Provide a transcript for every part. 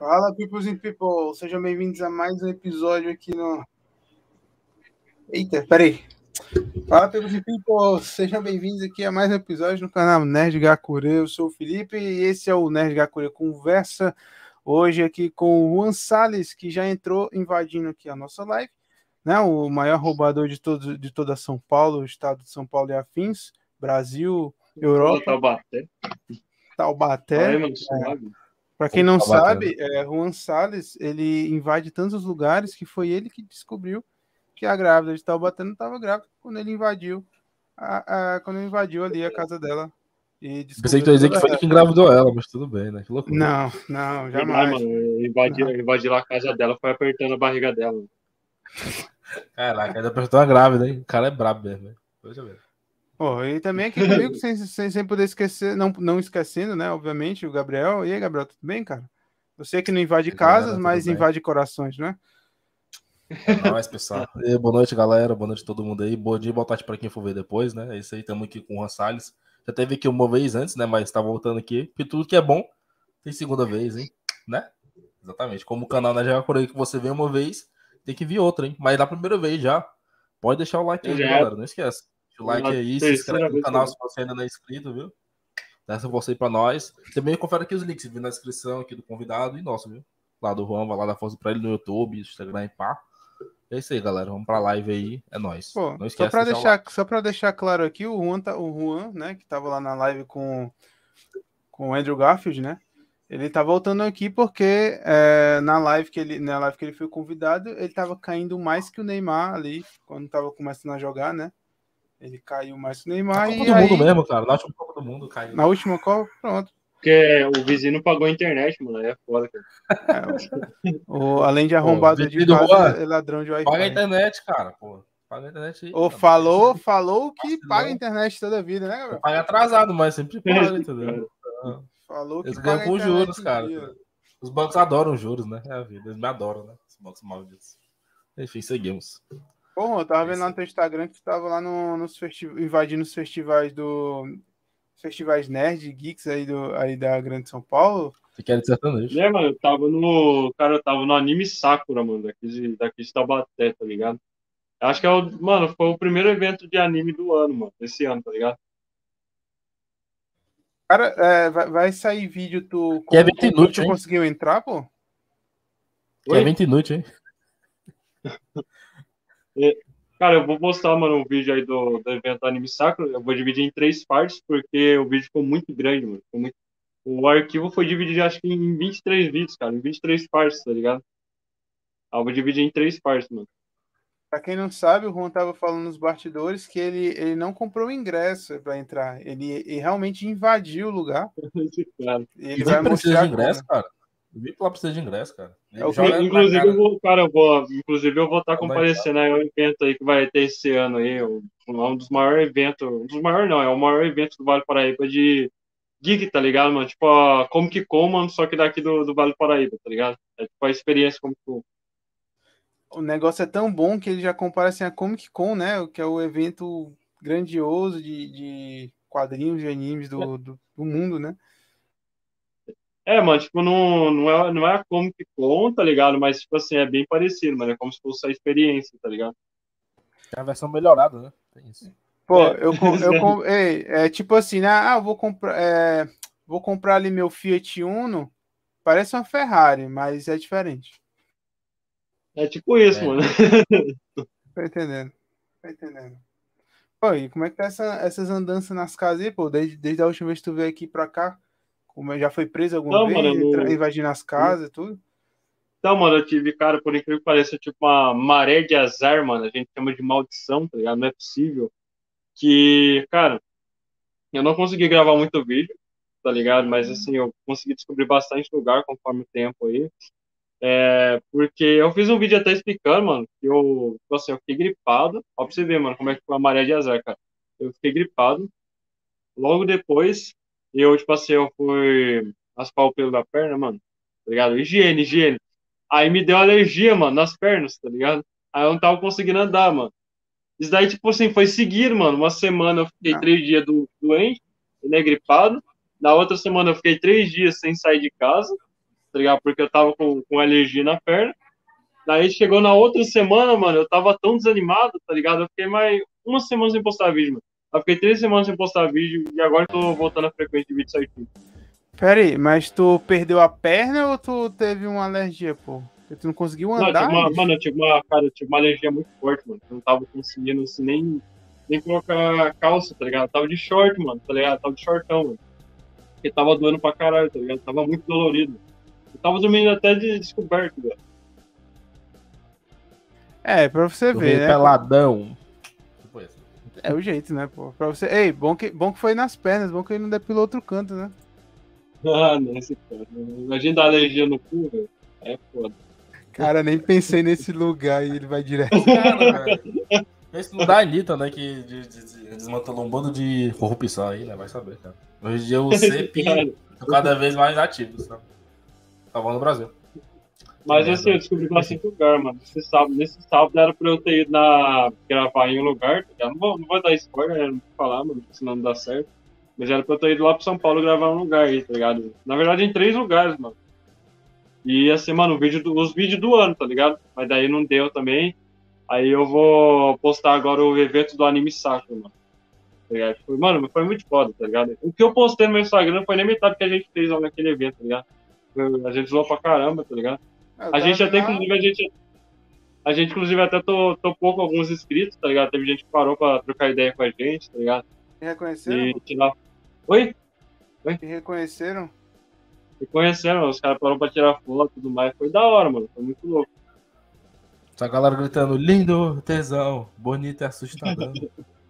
Fala, peoples and people! Sejam bem-vindos a mais um episódio aqui no. Eita, peraí. Fala, peoples and people! Sejam bem-vindos aqui a mais um episódio no canal Nerd Gakure. Eu sou o Felipe e esse é o Nerd Gakure Conversa. Hoje aqui com o Juan Salles, que já entrou invadindo aqui a nossa live, né? O maior roubador de, todo, de toda São Paulo, estado de São Paulo e afins, Brasil, Europa. Taubaté. Taubaté. Mano, suave. Para quem não sabe, é, Juan Salles, ele invade tantos lugares que foi ele que descobriu que a grávida de Taubaté não estava grávida quando ele invadiu a, a- quando ele invadiu ali a casa dela. E Pensei que tu ia dizer que foi ele que engravidou ela, mas tudo bem, né? Que loucura. Não, não, Ai, jamais. mano, invadiu, invadiu a casa dela, foi apertando a barriga dela. Caraca, ainda apertou uma grávida, hein? O cara é brabo mesmo, hein? Veja bem. Pô, e também aqui comigo, sem, sem, sem poder esquecer, não, não esquecendo, né? Obviamente, o Gabriel. E aí, Gabriel, tudo bem, cara? Você que não invade galera, casas, tudo mas bem? invade corações, né? É nóis, pessoal. E boa noite, galera. Boa noite a todo mundo aí. Bom dia, boa tarde pra quem for ver depois, né? É isso aí, estamos aqui com o Juan Salles. Já teve aqui uma vez antes, né? Mas tá voltando aqui. Porque tudo que é bom tem segunda vez, hein? Né? Exatamente. Como o canal na Java por aí que você vê uma vez, tem que vir outra, hein? Mas da primeira vez já. Pode deixar o like aí, Já. galera. Não esquece. O like Na aí, se inscreve no canal se você ainda não é inscrito, viu? Dá essa força aí pra nós. Também confere aqui os links, viu na descrição aqui do convidado e nosso, viu? Lá do Juan, vai lá dar força pra ele no YouTube, Instagram e pá. É isso aí, galera. Vamos pra live aí. É nóis. Pô, não só esquece para de deixar só para deixar claro aqui, o Juan, tá, o Juan, né, que tava lá na live com, com o Andrew Garfield, né? Ele tá voltando aqui porque é, na live que ele na live que ele foi convidado, ele tava caindo mais que o Neymar ali quando tava começando a jogar, né? Ele caiu mais que o Na Neymar Copa e do aí, Mundo mesmo, cara. Na última Copa do Mundo caiu. na última Copa, pronto. Porque o vizinho não pagou a internet, mano. É foda, cara. É, o, o- além de arrombado de casa, é ladrão de Paga a Wi-Fi. internet, cara. Pô. Paga a internet aí. Ou falou, falou que paga a internet toda a vida, né, Gabriel? Paga atrasado, mas sempre paga, entendeu? Falou que Eles ganham com juros, cara. dia. Os bancos adoram juros, né? É a vida. Eles me adoram, né? Os bancos malditos. Enfim, seguimos. Pô, eu tava vendo lá no teu Instagram que tu tava lá no, nos festi invadindo os festivais do. Festivais nerd, geeks aí, do, aí da Grande São Paulo. Você quer de sertanejo? É, mano, eu tava no. Cara, eu tava no anime Sakura, mano, daqui de, daqui de Taubaté, tá ligado? Acho que é o. Mano, foi o primeiro evento de anime do ano, mano. Esse ano, tá ligado? Cara, é, vai, vai sair vídeo tu. Que evento inútil, tu hein? conseguiu entrar, pô? Que Oi? evento inútil, hein? Cara, eu vou postar, mano, um vídeo aí do, do evento Anime Sakura. Eu vou dividir em três partes, porque o vídeo ficou muito grande, mano. Ficou muito- O arquivo foi dividido, acho que em 23 vídeos, cara. Em 23 partes, tá ligado? Ah, eu vou dividir em três partes, mano. Pra quem não sabe, o Juan tava falando nos bastidores que ele, ele não comprou o ingresso pra entrar. Ele, ele realmente invadiu o lugar. Cara, E E ele vai mostrar. de ingresso, cara. Eu vi que lá precisa de ingresso, cara. É o Inclusive, cara. eu vou, cara, eu vou, inclusive eu vou estar Vai comparecendo aí ao evento aí que vai ter esse ano aí, um, um dos maiores eventos, um dos maiores não, é o maior evento do Vale do Paraíba de geek, tá ligado, mano? Tipo a Comic Con, mano, só que daqui do, do Vale do Paraíba, tá ligado? É tipo a experiência Comic Con. O negócio é tão bom que ele já compara assim, a Comic Con, né? Que é o evento grandioso de, de quadrinhos e animes do, do, do mundo, né? É, mano, tipo, não, não, é, não é a Comic Con, tá ligado? Mas, tipo assim, é bem parecido, mano. É como se fosse a experiência, tá ligado? É a versão melhorada, né? Tem isso. Pô, É, eu, eu é. é tipo assim, né? Ah, eu vou comprar, é, vou comprar ali meu Fiat Uno, parece uma Ferrari, mas é diferente. É tipo isso, É. mano. Tá entendendo? Tá entendendo? Pô, e como é que tá essa, essas andanças nas casas aí, pô? Desde, desde a última vez que tu veio aqui pra cá, como é- já foi preso alguma Não, vez, mano, eu invadindo as casas e tudo? Então, mano, eu tive, cara, por incrível que pareça, tipo uma maré de azar, mano. A gente chama de maldição, tá ligado? Não é possível. Que, cara, eu não consegui gravar muito vídeo, tá ligado? Mas, assim, eu consegui descobrir bastante lugar conforme o tempo aí. É, porque eu fiz um vídeo até explicando, mano, que eu, tipo assim, eu fiquei gripado. Ó, pra você ver, mano, como é que foi a maré de azar, cara. Eu fiquei gripado. Logo depois, eu, tipo assim, eu fui raspar o pelo da perna, mano. Tá ligado? Higiene, higiene. Aí me deu alergia, mano, nas pernas, tá ligado? Aí eu não tava conseguindo andar, mano. Isso daí, tipo assim, foi seguir, mano. Uma semana eu fiquei Ah. três dias do, doente, né, gripado. Na outra semana eu fiquei três dias sem sair de casa. tá ligado? Porque eu tava com, com alergia na perna. Daí chegou na outra semana, mano, eu tava tão desanimado, tá ligado? Eu fiquei mais uma semana sem postar vídeo, mano. Eu fiquei três semanas sem postar vídeo e agora eu tô voltando a frequência de vídeo certinho. Pera aí, mas tu perdeu a perna ou tu teve uma alergia, pô? Tu não conseguiu andar? Não, uma, mano, eu tive uma, cara, eu tive uma alergia muito forte, mano. Eu não tava conseguindo assim, nem, nem colocar calça, tá ligado? Eu tava de short, mano, tá ligado? Eu tava de shortão, mano. Porque tava doendo pra caralho, tá ligado? Tava muito dolorido. Eu tava dormindo até de descoberto, velho. É, pra você ver, né? Peladão. É o jeito, né, pô? Pra você. Ei, bom que, bom que foi nas pernas, bom que ele não depilou outro canto, né? Ah, não, esse cara. Imagina dar alergia no cu, velho. É foda. Cara, nem pensei nesse lugar e ele vai direto. Cara, esse não dá Anitta, né? Que de, de, de, desmantelou um bando de corrupção aí, né? Vai saber, cara. Hoje em dia o CEP tá cada vez mais ativos, né? Tá bom no Brasil. Mas assim, eu descobri bastante lugar, mano. Nesse sábado, nesse sábado era pra eu ter ido na, gravar em um lugar, tá Não vou, não vou dar spoiler, né? não vou falar, mano, senão não dá certo. Mas era pra eu ter ido lá pro São Paulo gravar um lugar aí, tá ligado? Na verdade, em três lugares, mano. E ser, mano, vídeo do, os vídeos do ano, tá ligado? Mas daí não deu também. Aí eu vou postar agora o evento do Anime Sacro, mano. Tá ligado? Mano, foi muito foda, tá ligado? O que eu postei no meu Instagram foi nem metade que a gente fez lá naquele evento, tá ligado? A gente zoou pra caramba, tá ligado? Ah, a gente até, inclusive, a gente. A gente, inclusive, até topou com alguns inscritos, tá ligado? Teve gente que parou pra trocar ideia com a gente, tá ligado? E reconheceram? E tirar... Oi? Oi? E reconheceram? Reconheceram, os caras pararam pra tirar foto e tudo mais. Foi da hora, mano. Foi muito louco. Essa galera gritando, lindo, tesão, bonito e assustador.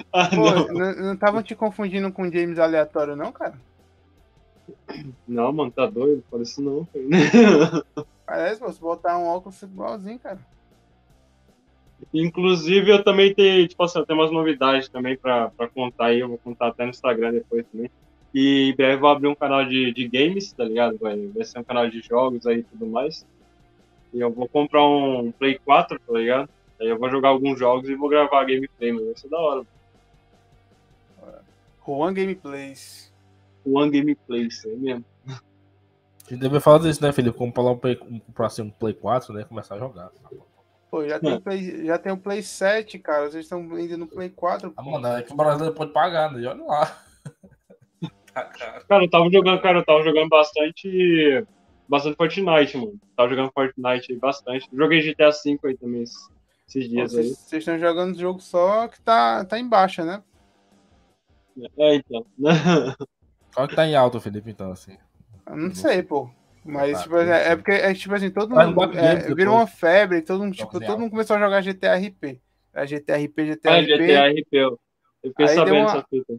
ah, Pô, não estavam te confundindo com James aleatório, não, cara? Não, mano, tá doido? Parece não. Parece, se botar um óculos igualzinho, cara. Inclusive, eu também tenho, tipo assim, eu tenho umas novidades também pra, pra contar aí. Eu vou contar até no Instagram depois também. E em breve eu vou abrir um canal de, de games, tá ligado? Vai, vai ser um canal de jogos aí e tudo mais. E eu vou comprar um Play 4, tá ligado? Aí eu vou jogar alguns jogos e vou gravar gameplay, mas vai ser da hora. Juan Gameplays. Juan Gameplays, aí mesmo. A gente deve falar disso, né, Felipe? Comprar um Play, comprar assim, um Play 4, né? Começar a jogar. Pô, já tem, o Play, já tem o Play 7, cara. Vocês estão indo no Play 4. Ah, mano, é que o brasileiro pode pagar, né? Olha lá. tá, cara. cara, eu tava jogando, cara, eu tava jogando bastante. Bastante Fortnite, mano. Tava jogando Fortnite aí bastante. Joguei GTA V aí também esses dias Pô, aí. Vocês estão jogando jogo só que tá, tá em baixa, né? É, então. Qual que tá em alta, Felipe, então, assim? Eu não sei, pô. Mas, tipo, é, é, porque, é, tipo assim, todo mundo é, virou uma febre, todo mundo, tipo, todo mundo começou a jogar GTRP. É GTRP, GTRP. É, GTRP, eu fiquei aí sabendo fita.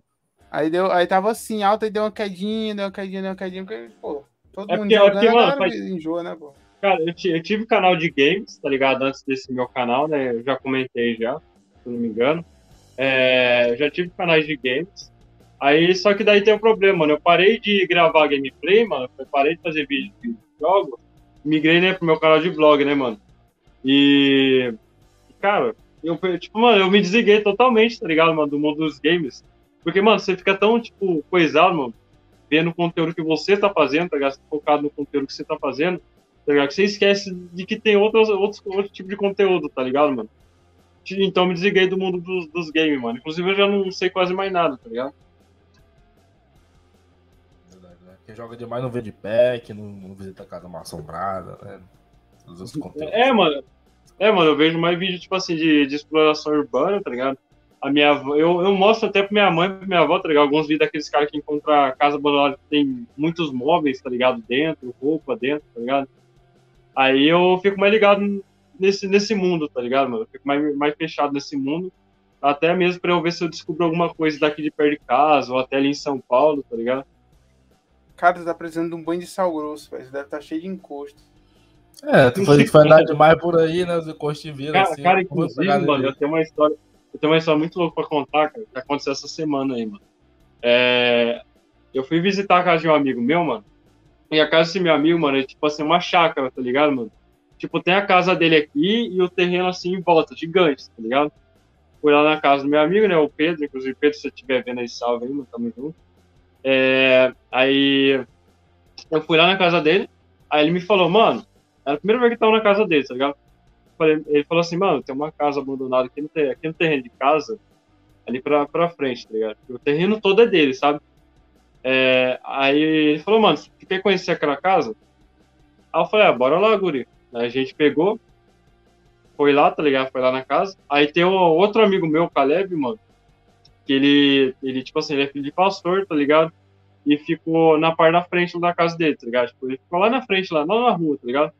Aí, deu, aí tava assim, alta e deu uma quedinha, deu uma quedinha, deu uma quedinha, porque, pô, todo é mundo porque, jogando, é porque, mano, faz... enjoa, né, pô? Cara, eu, eu tive canal de games, tá ligado? Antes desse meu canal, né? Eu já comentei já, se não me engano. É, já tive canais de games. Aí, só que daí tem um problema, mano. Eu parei de gravar gameplay, mano. Eu parei de fazer vídeo de jogos. Migrei, né, pro meu canal de vlog, né, mano? E. Cara, eu, tipo, mano, eu me desliguei totalmente, tá ligado, mano, do mundo dos games. Porque, mano, você fica tão, tipo, coisado, mano, vendo o conteúdo que você tá fazendo, tá ligado? Focado no conteúdo que você tá fazendo, tá ligado? Que você esquece de que tem outros, outros, outro tipo de conteúdo, tá ligado, mano? Então me desliguei do mundo dos, dos games, mano. Inclusive eu já não sei quase mais nada, tá ligado? Quem joga demais não vê de pack, não, não visita a casa mal assombrada, né? É, mano. É, mano, eu vejo mais vídeo, tipo assim, de, de exploração urbana, tá ligado? A minha avó, eu, eu mostro até pra minha mãe e pra minha avó, tá ligado? Alguns vídeos daqueles caras que encontram casa abandonada que tem muitos móveis, tá ligado? Dentro, roupa dentro, tá ligado? Aí eu fico mais ligado nesse, nesse mundo, tá ligado, mano? Eu fico mais, mais fechado nesse mundo. Até mesmo pra eu ver se eu descubro alguma coisa daqui de perto de casa, ou até ali em São Paulo, tá ligado? Cara, tá precisando de um banho de sal grosso, velho. Deve estar tá cheio de encosto. É, tu foi, foi andar demais por aí, né? Os encostos viram. Cara, assim, cara inclusive, mano, eu tenho uma história. Eu tenho uma história muito louca pra contar, cara, que aconteceu essa semana aí, mano. É, eu fui visitar a casa de um amigo meu, mano. E a casa desse meu amigo, mano, é tipo assim, uma chácara, tá ligado, mano? Tipo, tem a casa dele aqui e o terreno assim em volta, gigante, tá ligado? Fui lá na casa do meu amigo, né? O Pedro, inclusive, Pedro, se você estiver vendo aí, salve aí, mano, tamo junto. É, aí eu fui lá na casa dele, Aí ele me falou, mano, era a primeira vez que tava na casa dele, tá ligado? Ele falou assim, mano, tem uma casa abandonada aqui no, terreno, aqui no terreno de casa, ali pra, pra frente, tá ligado? O terreno todo é dele, sabe? É, aí ele falou, mano, você quer conhecer aquela casa? Aí eu falei, ah, bora lá, guri. Aí a gente pegou, foi lá, tá ligado? Foi lá na casa. Aí tem um outro amigo meu, Caleb, mano, que ele, ele, tipo assim, ele é filho de pastor, tá ligado? E ficou na parte da frente da casa dele, tá ligado? Tipo, ele ficou lá na frente, lá, não na rua, tá ligado?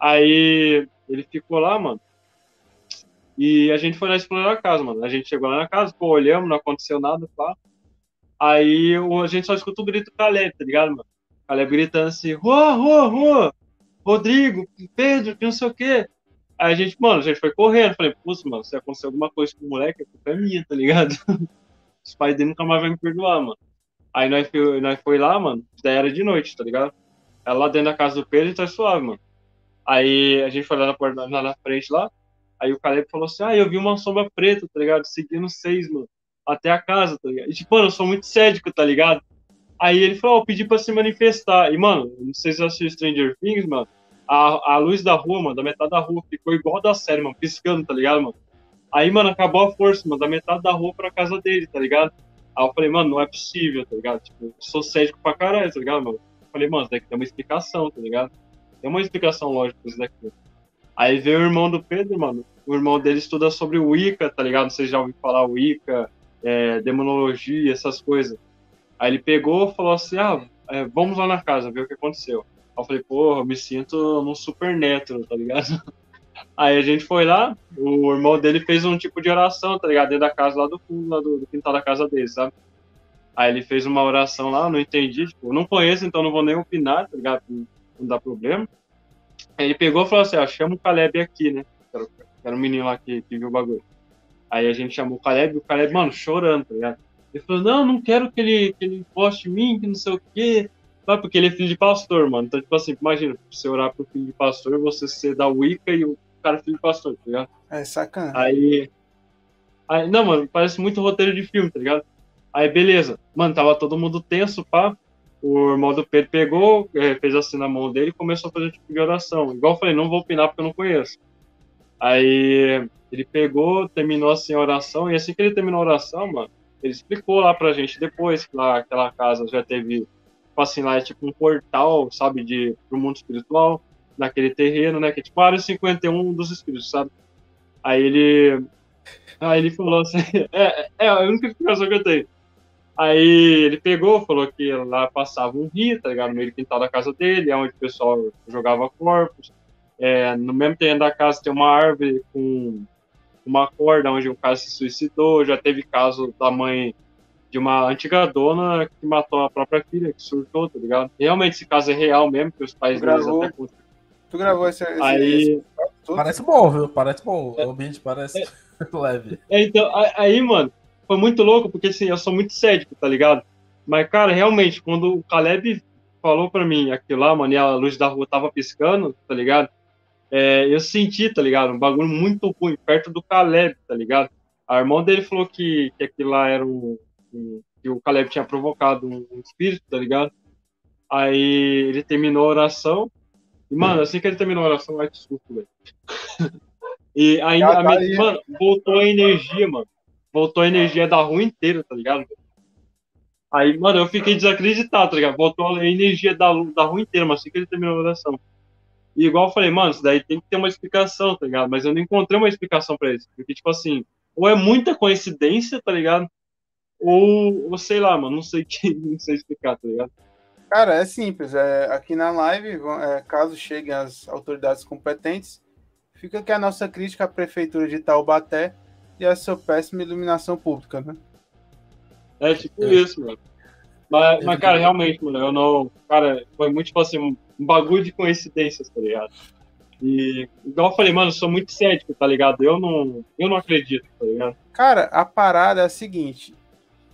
Aí ele ficou lá, mano. E a gente foi lá explorar a casa, mano. A gente chegou lá na casa, pô, olhamos, não aconteceu nada, tá? Aí a gente só escuta o grito do Caleb, tá ligado, mano? Caleb gritando assim, rua, rua, rua, Rodrigo, Pedro, que não sei o quê. Aí a gente, mano, a gente foi correndo. Falei, putz, mano, se acontecer alguma coisa com o moleque, a culpa é minha, tá ligado? Os pais dele nunca mais vão me perdoar, mano. Aí nós foi, nós foi lá, mano, daí era de noite, tá ligado? Ela lá dentro da casa do Pedro e tá suave, mano. Aí a gente foi lá na, lá na frente lá. Aí o Caleb falou assim: Ah, eu vi uma sombra preta, tá ligado? Seguindo seis, mano. Até a casa, tá ligado? E tipo, mano, eu sou muito cético, tá ligado? Aí ele falou: oh, eu pedi pra se manifestar. E, mano, não sei se você assistiu Stranger Things, mano. A, a luz da rua, mano, da metade da rua, ficou igual da série, mano, piscando, tá ligado, mano? Aí, mano, acabou a força, mano, da metade da rua pra casa dele, tá ligado? Aí eu falei, mano, não é possível, tá ligado? Tipo, sou cético pra caralho, tá ligado, mano? Eu falei, mano, isso daqui tem uma explicação, tá ligado? Tem uma explicação lógica isso daqui. Aí veio o irmão do Pedro, mano. O irmão dele estuda sobre o Wicca, tá ligado? Vocês já ouviram falar Wicca, é, demonologia, essas coisas. Aí ele pegou falou assim: ah, é, vamos lá na casa, ver o que aconteceu. Eu falei, porra, me sinto num super neto, tá ligado? Aí a gente foi lá, o irmão dele fez um tipo de oração, tá ligado? Dentro da casa lá do fundo, lá do, do quintal da casa dele, sabe? Aí ele fez uma oração lá, não entendi, tipo, não conheço, então não vou nem opinar, tá ligado? não dá problema. Aí ele pegou e falou assim, ó, chama o Caleb aqui, né? Era, era menino lá que, que viu o bagulho. Aí a gente chamou o Caleb, e o Caleb, mano, chorando, tá ligado? Ele falou, não, não quero que ele, que ele poste em mim, que não sei o quê. Não, porque ele é filho de pastor, mano. Então, tipo assim, imagina, você orar pro filho de pastor, você ser da Wicca e o cara é filho de pastor, tá ligado? É sacana. Aí, aí. Não, mano, parece muito roteiro de filme, tá ligado? Aí, beleza. Mano, tava todo mundo tenso, pá o irmão do Pedro pegou, é, fez assim na mão dele e começou a fazer tipo de oração. Igual eu falei, não vou opinar porque eu não conheço. Aí ele pegou, terminou assim a oração, e assim que ele terminou a oração, mano, ele explicou lá pra gente depois que lá aquela casa já teve, assim, lá é tipo um portal, sabe, de, pro mundo espiritual, naquele terreno, né, que é tipo a área 51 dos espíritos, sabe? Aí ele. Aí ele falou assim, é, é a única explicação que eu tenho. Aí ele pegou, falou que lá passava um rio, tá ligado? No meio do quintal da casa dele, é onde o pessoal jogava corpos. É, no mesmo terreno da casa tem uma árvore com uma corda onde um cara se suicidou. Já teve caso da mãe de uma antiga dona que matou a própria filha, que surtou, tá ligado? Realmente esse caso é real mesmo, que os pais deles até Tu gravou esse, esse, aí... Esse... Parece bom, viu? Parece bom. O ambiente parece é... leve. É, então, aí, mano, foi muito louco, porque assim, eu sou muito cético, tá ligado? Mas, cara, realmente, quando o Caleb falou pra mim aquilo lá, mano, e a luz da rua tava piscando, tá ligado? É, eu senti, tá ligado? Um bagulho muito ruim, perto do Caleb, tá ligado? A irmã dele falou que, que aquilo lá era um, um que o Caleb tinha provocado um, um, espírito, tá ligado? Aí ele terminou a oração. E, mano, assim que ele terminou a oração, ai, desculpa, velho. e aí, a, minha, mano, voltou a energia, mano voltou a energia da rua inteira, tá ligado? Aí, mano, eu fiquei desacreditado, tá ligado? Voltou a energia da, da rua inteira, mas assim que ele terminou a oração. E igual eu falei, mano, isso daí tem que ter uma explicação, tá ligado? Mas eu não encontrei uma explicação pra isso. Porque, tipo assim, ou é muita coincidência, tá ligado? Ou, ou sei lá, mano, não sei que, não sei explicar, tá ligado? Cara, é simples. É, aqui na live, é, caso cheguem as autoridades competentes, fica aqui a nossa crítica à prefeitura de Taubaté e a sua péssima iluminação pública, né? É tipo é. isso, mano. Mas, mas, cara, realmente, mano, eu não. Cara, foi muito, tipo assim, um bagulho de coincidências, tá ligado? E, igual eu falei, mano, eu sou muito cético, tá ligado? Eu não, eu não acredito, tá ligado? Cara, a parada é a seguinte: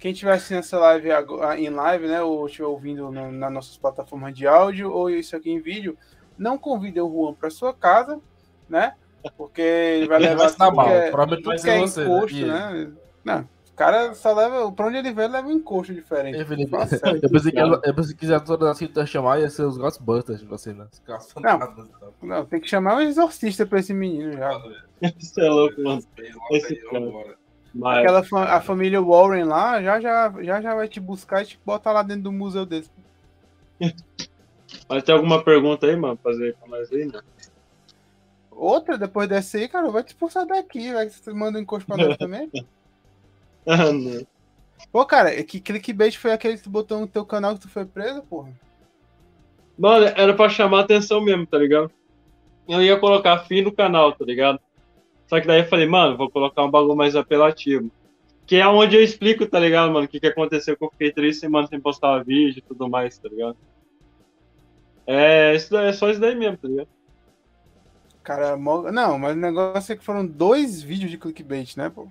quem estiver assistindo essa live em live, né, ou estiver ouvindo no, nas nossas plataformas de áudio, ou isso aqui em vídeo, não convide o Juan para sua casa, né? Porque ele vai levar tudo, que é, tudo que é você, né? encosto, né? Não, cara só leva. Pra onde ele vai, ele leva um encosto diferente. Eu, Felipe, sério. eu pensei que, eu pensei que quiser toda assim chamar ia ser os Ghostbusters, tipo assim, né? Tal. Não, tem que chamar um exorcista pra esse menino já. Isso é louco, mano. Esse cara. Mas, Aquela a família Warren lá já já, já já vai te buscar e te botar lá dentro do museu deles. mas tem alguma pergunta aí, mano, pra fazer pra nós aí, né? Outra, depois dessa aí, cara, vai te expulsar daqui, vai que você manda um encosto pra nós também. Ah, não. Pô, cara, que clickbait foi aquele que tu botou no teu canal que tu foi preso, porra? Mano, era pra chamar atenção mesmo, tá ligado? Eu ia colocar fim no canal, tá ligado? Só que daí eu falei, mano, vou colocar um bagulho mais apelativo. Que é onde eu explico, tá ligado, mano? O que, que aconteceu que eu fiquei três semanas sem postar vídeo e tudo mais, tá ligado? É, isso daí, é só isso daí mesmo, tá ligado? Cara, mó- não, mas o negócio é que foram dois vídeos de clickbait, né, pô?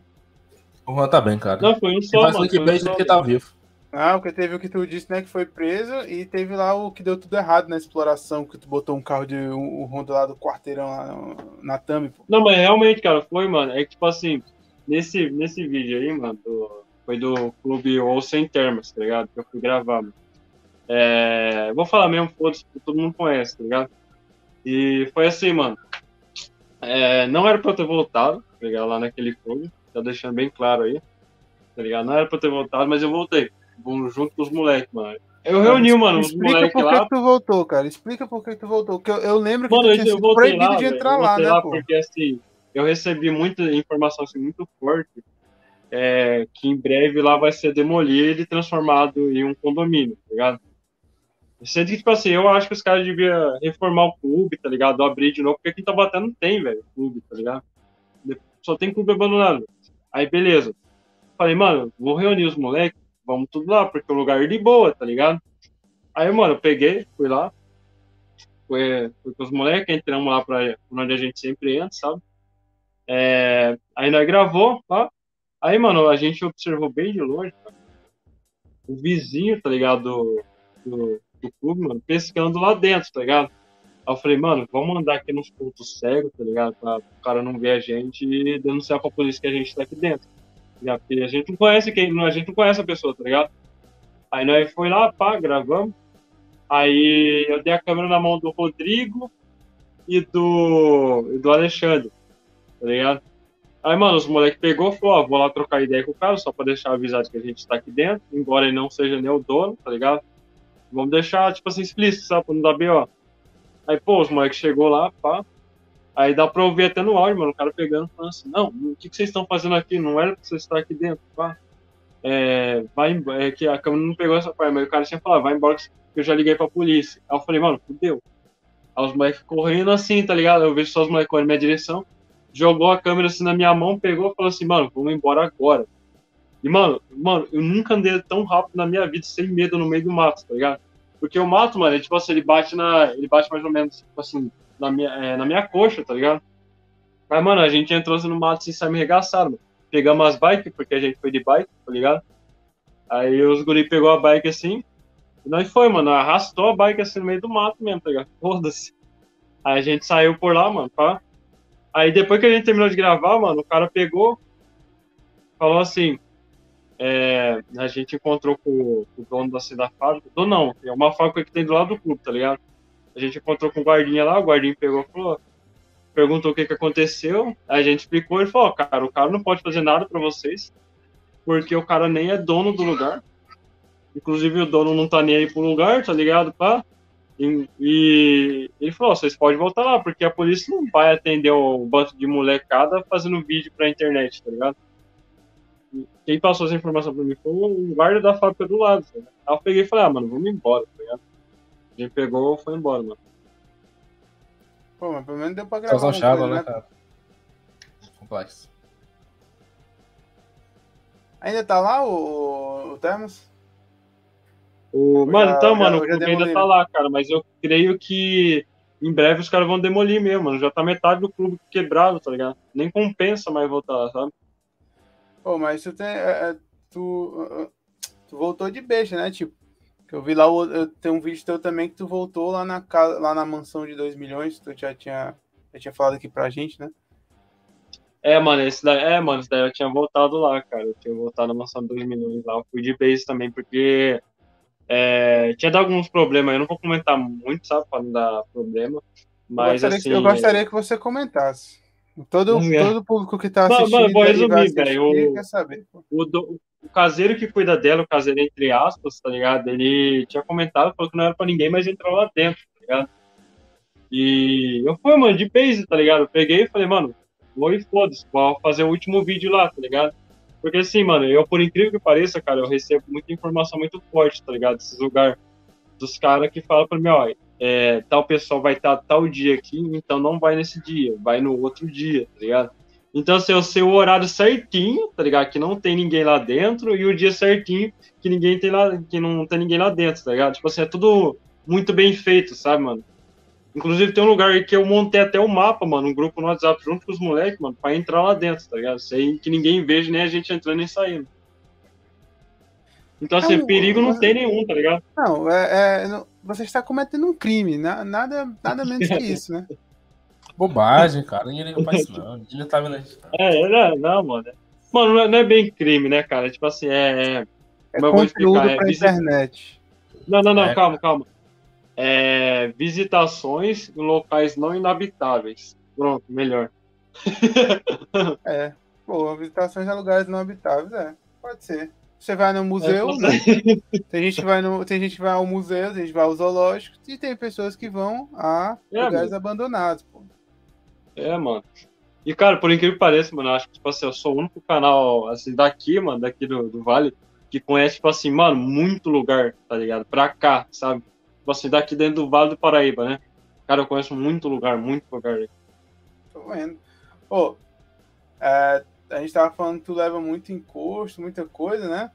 O Juan tá bem, cara. Não, foi um Ele só, faz mano. Um clickbait só, porque tá vivo. Ah, porque teve o que tu disse, né, que foi preso, e teve lá o que deu tudo errado na exploração, que tu botou um carro de um, Honda lá do quarteirão lá na Thumb, pô. Não, mas realmente, cara, foi, mano. É que, tipo assim, nesse, nesse vídeo aí, mano, do- foi do clube Ou Sem Termos, tá ligado? Que eu fui gravar, mano. É, vou falar mesmo, foda-se, todo mundo conhece, tá ligado? E foi assim, mano. É, não era pra eu ter voltado, tá ligado? Lá naquele clube, tá deixando bem claro aí, tá ligado? Não era pra eu ter voltado, mas eu voltei, vou junto com os moleques, mano. Eu reuni, mano, os Explica moleques por que lá. que tu voltou, cara. Explica por que que tu voltou. Porque eu, eu lembro que Mano, tu eu, tinha eu sido voltei proibido lá, de entrar lá, né, lá pô? porque assim, eu recebi muita informação assim, muito forte é, que em breve lá vai ser demolido e transformado em um condomínio, tá ligado? Sendo que, tipo assim, eu acho que os caras deviam reformar o clube, tá ligado? Abrir de novo, porque aqui em Taubaté não tem, velho, clube, tá ligado? Só tem clube abandonado. Aí, beleza. Falei, mano, vou reunir os moleques, vamos tudo lá, porque o lugar é de boa, tá ligado? Aí, mano, eu peguei, fui lá, fui, com os moleques, entramos lá pra onde a gente sempre entra, sabe? É, aí nós gravou, tá? Aí, mano, a gente observou bem de longe, cara, o vizinho, tá ligado, do, do, do clube, mano, pescando lá dentro, tá ligado? Aí eu falei, mano, vamos andar aqui nos pontos cegos, tá ligado? Pra o cara não ver a gente e denunciar pra polícia que a gente tá aqui dentro. A gente não conhece quem, a gente não conhece a pessoa, tá ligado? Aí nós foi lá, pá, gravamos. Aí eu dei a câmera na mão do Rodrigo e do, e do Alexandre, tá ligado? Aí, mano, os moleques pegou e falou, ó, vou lá trocar ideia com o cara, só pra deixar avisado que a gente tá aqui dentro, embora ele não seja nem o dono, tá ligado? Vamos deixar, tipo assim, explícito, sabe, pra não dar B.O. Aí, pô, os moleques chegou lá, pá. Aí dá pra ouvir até no áudio, mano, o cara pegando, falando assim, não, o que, que vocês estão fazendo aqui? Não era pra vocês estar aqui dentro, pá. É, vai embora, é que a câmera não pegou essa parte, mas o cara tinha falado, vai embora que eu já liguei pra polícia. Aí eu falei, mano, fudeu. Aí os moleques correndo assim, tá ligado? Eu vejo só os moleques correndo na minha direção, jogou a câmera assim na minha mão, pegou e falou assim, mano, vamos embora agora. E, mano, mano, eu nunca andei tão rápido na minha vida, sem medo no meio do mato, tá ligado? Porque o mato, mano, ele, tipo assim, ele bate na. Ele bate mais ou menos, tipo assim, na minha, é, na minha coxa, tá ligado? Mas, mano, a gente entrou no mato sem me arregaçado, mano. Pegamos as bikes, porque a gente foi de bike, tá ligado? Aí os guri pegou a bike assim, e nós foi, mano, arrastou a bike assim no meio do mato mesmo, tá ligado? Foda-se. Aí a gente saiu por lá, mano, pá. Aí depois que a gente terminou de gravar, mano, o cara pegou, falou assim, é, a gente encontrou com, com o dono da, da fábrica, dono não, é uma fábrica que tem do lado do clube, tá ligado? A gente encontrou com o guardinha lá, o guardinha pegou e falou, perguntou o que que aconteceu, a gente explicou, ele falou, cara, o cara não pode fazer nada pra vocês, porque o cara nem é dono do lugar, inclusive o dono não tá nem aí pro lugar, tá ligado, pá? E, e ele falou, vocês podem voltar lá, porque a polícia não vai atender o bando de molecada fazendo vídeo pra internet, tá ligado? quem passou essa informação pra mim foi o guarda da fábrica do lado. Ligado? Aí eu peguei e falei, ah, mano, vamos embora, tá ligado? A gente pegou e foi embora, mano. Pô, mas pelo menos deu pra gravar. Chata, coisa, né, cara? Complexo. Ainda tá lá o, o Termos? O, Eu mano, já- então, mano, o clube ainda tá né? lá, cara, mas eu creio que em breve os caras vão demolir mesmo, mano. Já tá metade do clube quebrado, tá ligado? Nem compensa mais voltar, sabe? Pô, mas tu tem. é, é, tu, é, é, tu voltou de beijo, né? Tipo, que eu vi lá, eu, tem um vídeo teu também que tu voltou lá na casa, lá na mansão de 2 milhões, tu já tinha, já tinha falado aqui pra gente, né? É, mano, esse daí, é, mano, esse daí eu tinha voltado lá, cara. Eu tinha voltado a mansão 2 milhões lá. Eu fui de base também, porque é, tinha dado alguns problemas. Eu não vou comentar muito, sabe, pra não dar problema. Mas, eu assim. Eu gostaria que você comentasse. Todo, é. todo público que tá assistindo. Mano, vou resumir, velho. O, o, o caseiro que cuida dela, o caseiro entre aspas, tá ligado? Ele tinha comentado, falou que não era pra ninguém, mas entrou lá dentro, tá ligado? E eu fui, mano, de base, tá ligado? Eu peguei e falei, mano, vou e foda-se, vou fazer o último vídeo lá, tá ligado? Porque assim, mano, eu, por incrível que pareça, cara, eu recebo muita informação muito forte, tá ligado? Desses lugares, dos caras que falam pra mim, ó, é, tal pessoal vai estar tal dia aqui, então não vai nesse dia, vai no outro dia, tá ligado? Então, assim, eu sei o horário certinho, tá ligado? Que não tem ninguém lá dentro, e o dia certinho que ninguém tem lá, que não tem ninguém lá dentro, tá ligado? Tipo assim, é tudo muito bem feito, sabe, mano? Inclusive tem um lugar aí que eu montei até o um mapa, mano, um grupo no WhatsApp junto com os moleques, mano, pra entrar lá dentro, tá ligado? Sem que ninguém veja nem a gente entrando nem saindo. Então, assim, não, perigo não tem nenhum, tá ligado? Não, é, é, você está cometendo um crime, nada, nada menos que isso, né? Bobagem, cara. Ninguém liga pra isso, não. Ninguém tá vendo isso. É, não, não, mano. Mano, não é, não é, bem crime, né, cara? Tipo assim, é. É conteúdo explicar, é pra visita... internet. Não, não, não, é. calma, calma. É, visitações em locais não inabitáveis. Pronto, melhor. é. Pô, visitações em lugares não habitáveis, é. Pode ser. Você vai no museu, é, né? Tem gente que vai no, tem gente que vai ao museu, tem gente que vai ao zoológico e tem pessoas que vão a é, lugares mano. abandonados, pô. É, mano. E, cara, por incrível que pareça, mano, acho que, tipo assim, eu sou o único canal, assim, daqui, mano, daqui do, do Vale, que conhece, tipo assim, mano, muito lugar, tá ligado? Pra cá, sabe? Tipo assim, daqui dentro do Vale do Paraíba, né? Cara, eu conheço muito lugar, muito lugar. Tô vendo. Pô, é, a gente tava falando que tu leva muito encosto, muita coisa, né?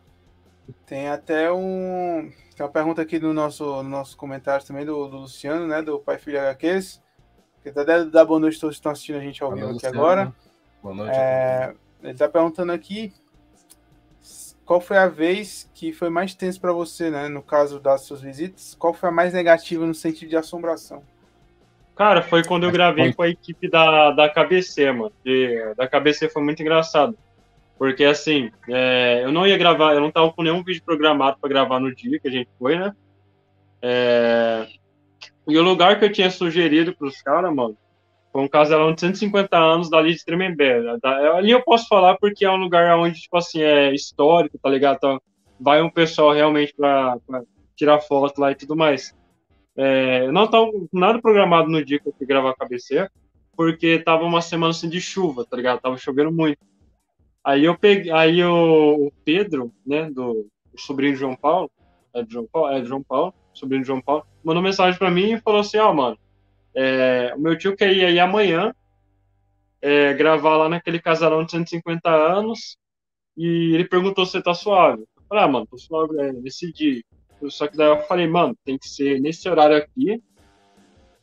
Tem até um. Tem uma pergunta aqui no nosso, no nosso comentário também do, do Luciano, né? Do Pai Filho HQs. Que tá dando boa noite a todos que estão assistindo a gente ao vivo aqui agora. Boa noite. É, ele tá perguntando aqui qual foi a vez que foi mais tenso para você, né? No caso das suas visitas, qual foi a mais negativa no sentido de assombração? Cara, foi quando eu gravei com a equipe da, da KBC, mano. E, da KBC foi muito engraçado. Porque, assim, é, eu não ia gravar, eu não tava com nenhum vídeo programado para gravar no dia que a gente foi, né? É, e o lugar que eu tinha sugerido pros caras, mano, foi um casarão de 150 anos dali de Tremembé. Ali eu posso falar porque é um lugar onde, tipo assim, é histórico, tá ligado? Então, vai um pessoal realmente pra tirar foto lá e tudo mais. É, não tava nada programado no dia que eu fui gravar a cabeceira, porque tava uma semana assim de chuva, tá ligado? Tava chovendo muito. Aí eu peguei, aí o, Pedro, né, do sobrinho de João Paulo, é de João Paulo, é de João Paulo, sobrinho de João Paulo, mandou mensagem para mim e falou assim, ó, oh, mano, é, o meu tio quer ir aí amanhã é, gravar lá naquele casarão de 150 anos e ele perguntou se você tá suave. Eu falei, ah, mano, tô suave é, dia. Só que daí eu falei, mano, tem que ser nesse horário aqui,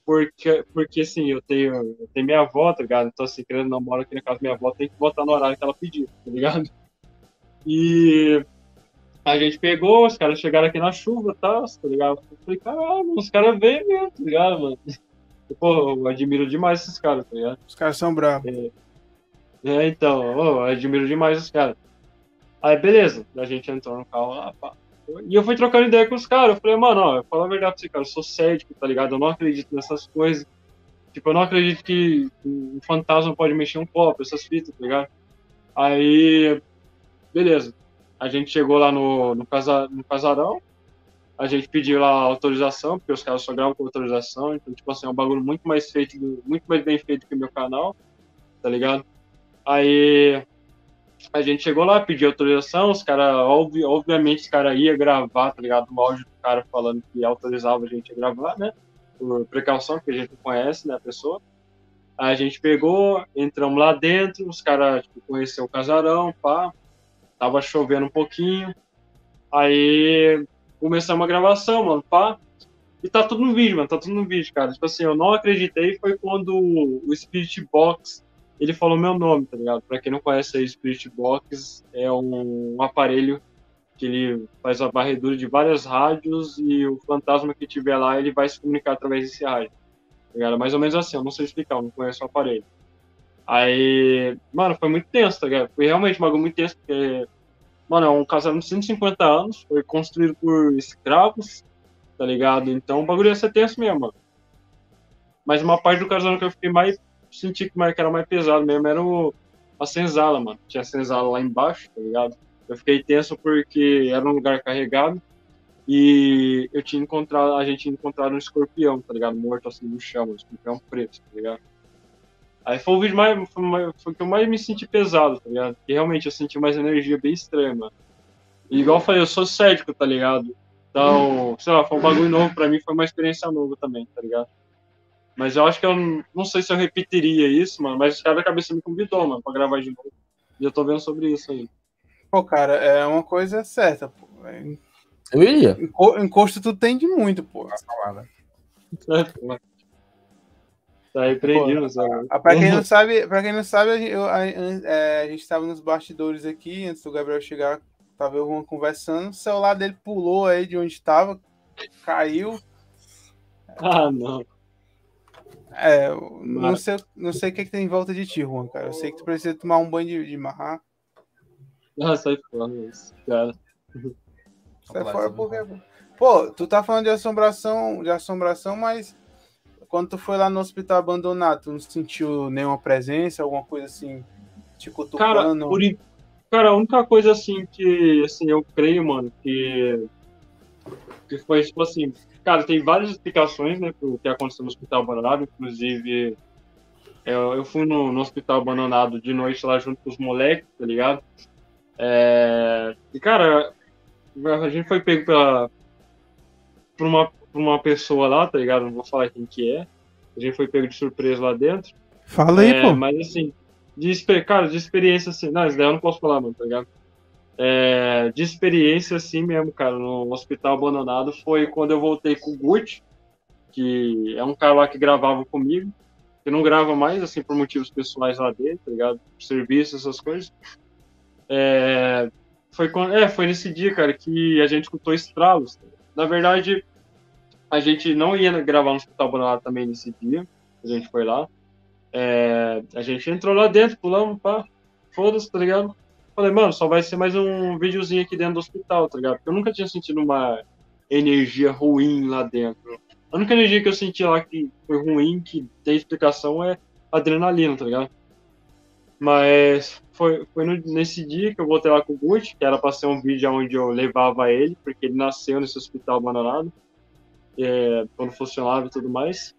porque, porque assim, eu tenho, eu tenho minha avó, tá ligado? Então, assim, querendo namorar aqui na casa da minha avó, tem que botar no horário que ela pediu, tá ligado? E a gente pegou, os caras chegaram aqui na chuva e tal, tá ligado? Eu falei, caralho, os caras veio mesmo, tá ligado, mano? Pô, eu admiro demais esses caras, tá ligado? Os caras são bravos. É, é então, eu admiro demais os caras. Aí, beleza, a gente entrou no carro lá, pá. E eu fui trocando ideia com os caras. Eu falei, mano, ó, eu falo a verdade pra você, cara, eu sou cético, tá ligado? Eu não acredito nessas coisas. Tipo, eu não acredito que um fantasma pode mexer um copo, essas fitas, tá ligado? Aí, beleza. A gente chegou lá no, no, casa, no casarão, a gente pediu lá autorização, porque os caras só gravam com autorização, então, tipo assim, é um bagulho muito mais feito, muito mais bem feito que o meu canal, tá ligado? Aí a gente chegou lá, pediu autorização, os caras, obvi, obviamente, os caras iam gravar, tá ligado? O áudio do cara falando que autorizava a gente a gravar, né? Por precaução, que a gente não conhece, né, a pessoa. Aí a gente pegou, entramos lá dentro, os caras, tipo, conheceram o casarão, pá. Tava chovendo um pouquinho. Aí começamos a gravação, mano, pá. E tá tudo no vídeo, mano, tá tudo no vídeo, cara. Tipo assim, eu não acreditei, foi quando o Spirit Box ele falou meu nome, tá ligado? Pra quem não conhece aí, Spirit Box é um, um aparelho que ele faz a varredura de várias rádios e o fantasma que tiver lá, ele vai se comunicar através desse rádio. Tá ligado? Mais ou menos assim, eu não sei explicar, eu não conheço o aparelho. Aí, mano, foi muito tenso, tá ligado? Foi realmente um bagulho muito tenso, porque, mano, é um casamento de 150 anos, foi construído por escravos, tá ligado? Então o bagulho ia ser tenso mesmo, mano. Mas uma parte do casamento que eu fiquei mais, senti que era mais pesado mesmo era o, a senzala, mano. Tinha a senzala lá embaixo, tá ligado? Eu fiquei tenso porque era um lugar carregado e eu tinha encontrado, a gente tinha encontrado um escorpião, tá ligado? Morto assim no chão, um escorpião preto, tá ligado? Aí foi o vídeo mais, foi, mais, foi que eu mais me senti pesado, tá ligado? Porque realmente eu senti mais energia bem extrema. E igual eu falei, eu sou cético, tá ligado? Então, sei lá, foi um bagulho novo pra mim, foi uma experiência nova também, tá ligado? Mas eu acho que eu não sei se eu repetiria isso, mano, mas os caras da cabeça me convidou, mano, pra gravar de novo. E eu tô vendo sobre isso aí. Pô, cara, é uma coisa certa, pô. É eu iria. Encosto tu tem de muito, pô. Salada. Tá repreendido, sabe? Pra quem não sabe, pra quem não sabe, eu, a, a, é, a, gente tava nos bastidores aqui, antes do Gabriel chegar, tava eu Juan conversando, o celular dele pulou aí de onde tava, caiu. Ah, não. É, não sei, não sei o que, é que tem em volta de ti, Juan, cara. Eu sei que tu precisa tomar um banho de, de marrar. Ah, sai fora isso, cara. Sai fora porque. Pô, tu tá falando de assombração, de assombração, mas quando tu foi lá no hospital abandonado, tu não sentiu nenhuma presença, alguma coisa assim, te cutucando? Cara, por, cara, a única coisa assim que assim, eu creio, mano, que, que foi tipo assim, cara, tem várias explicações, né, pro que aconteceu no hospital abandonado, inclusive eu, eu fui no, no hospital abandonado de noite lá junto com os moleques, tá ligado? É, e, cara, a gente foi pego pela, por, uma, por uma pessoa lá, tá ligado? Não vou falar quem que é. A gente foi pego de surpresa lá dentro. Fala aí, é, pô. Mas assim, de, cara, de experiência assim. Não, isso daí eu não posso falar, mano, tá ligado? É, de experiência assim mesmo, cara, no hospital abandonado foi quando eu voltei com o Gucci, que é um cara lá que gravava comigo, que não grava mais, assim, por motivos pessoais lá dentro, tá ligado? Serviço, essas coisas. É, foi, quando, é, foi nesse dia, cara, que a gente escutou estralos. Na verdade, a gente não ia gravar no Hospital Abandonado também nesse dia. A gente foi lá. É, a gente entrou lá dentro, pulamos, pá. Foda-se, tá ligado? Falei, mano, só vai ser mais um videozinho aqui dentro do hospital, tá ligado? Porque eu nunca tinha sentido uma energia ruim lá dentro. A única energia que eu senti lá que foi ruim, que tem explicação, é adrenalina, tá ligado? Mas foi, foi no, nesse dia que eu voltei lá com o Gucci, que era para ser um vídeo onde eu levava ele, porque ele nasceu nesse hospital abandonado, é, quando funcionava e tudo mais.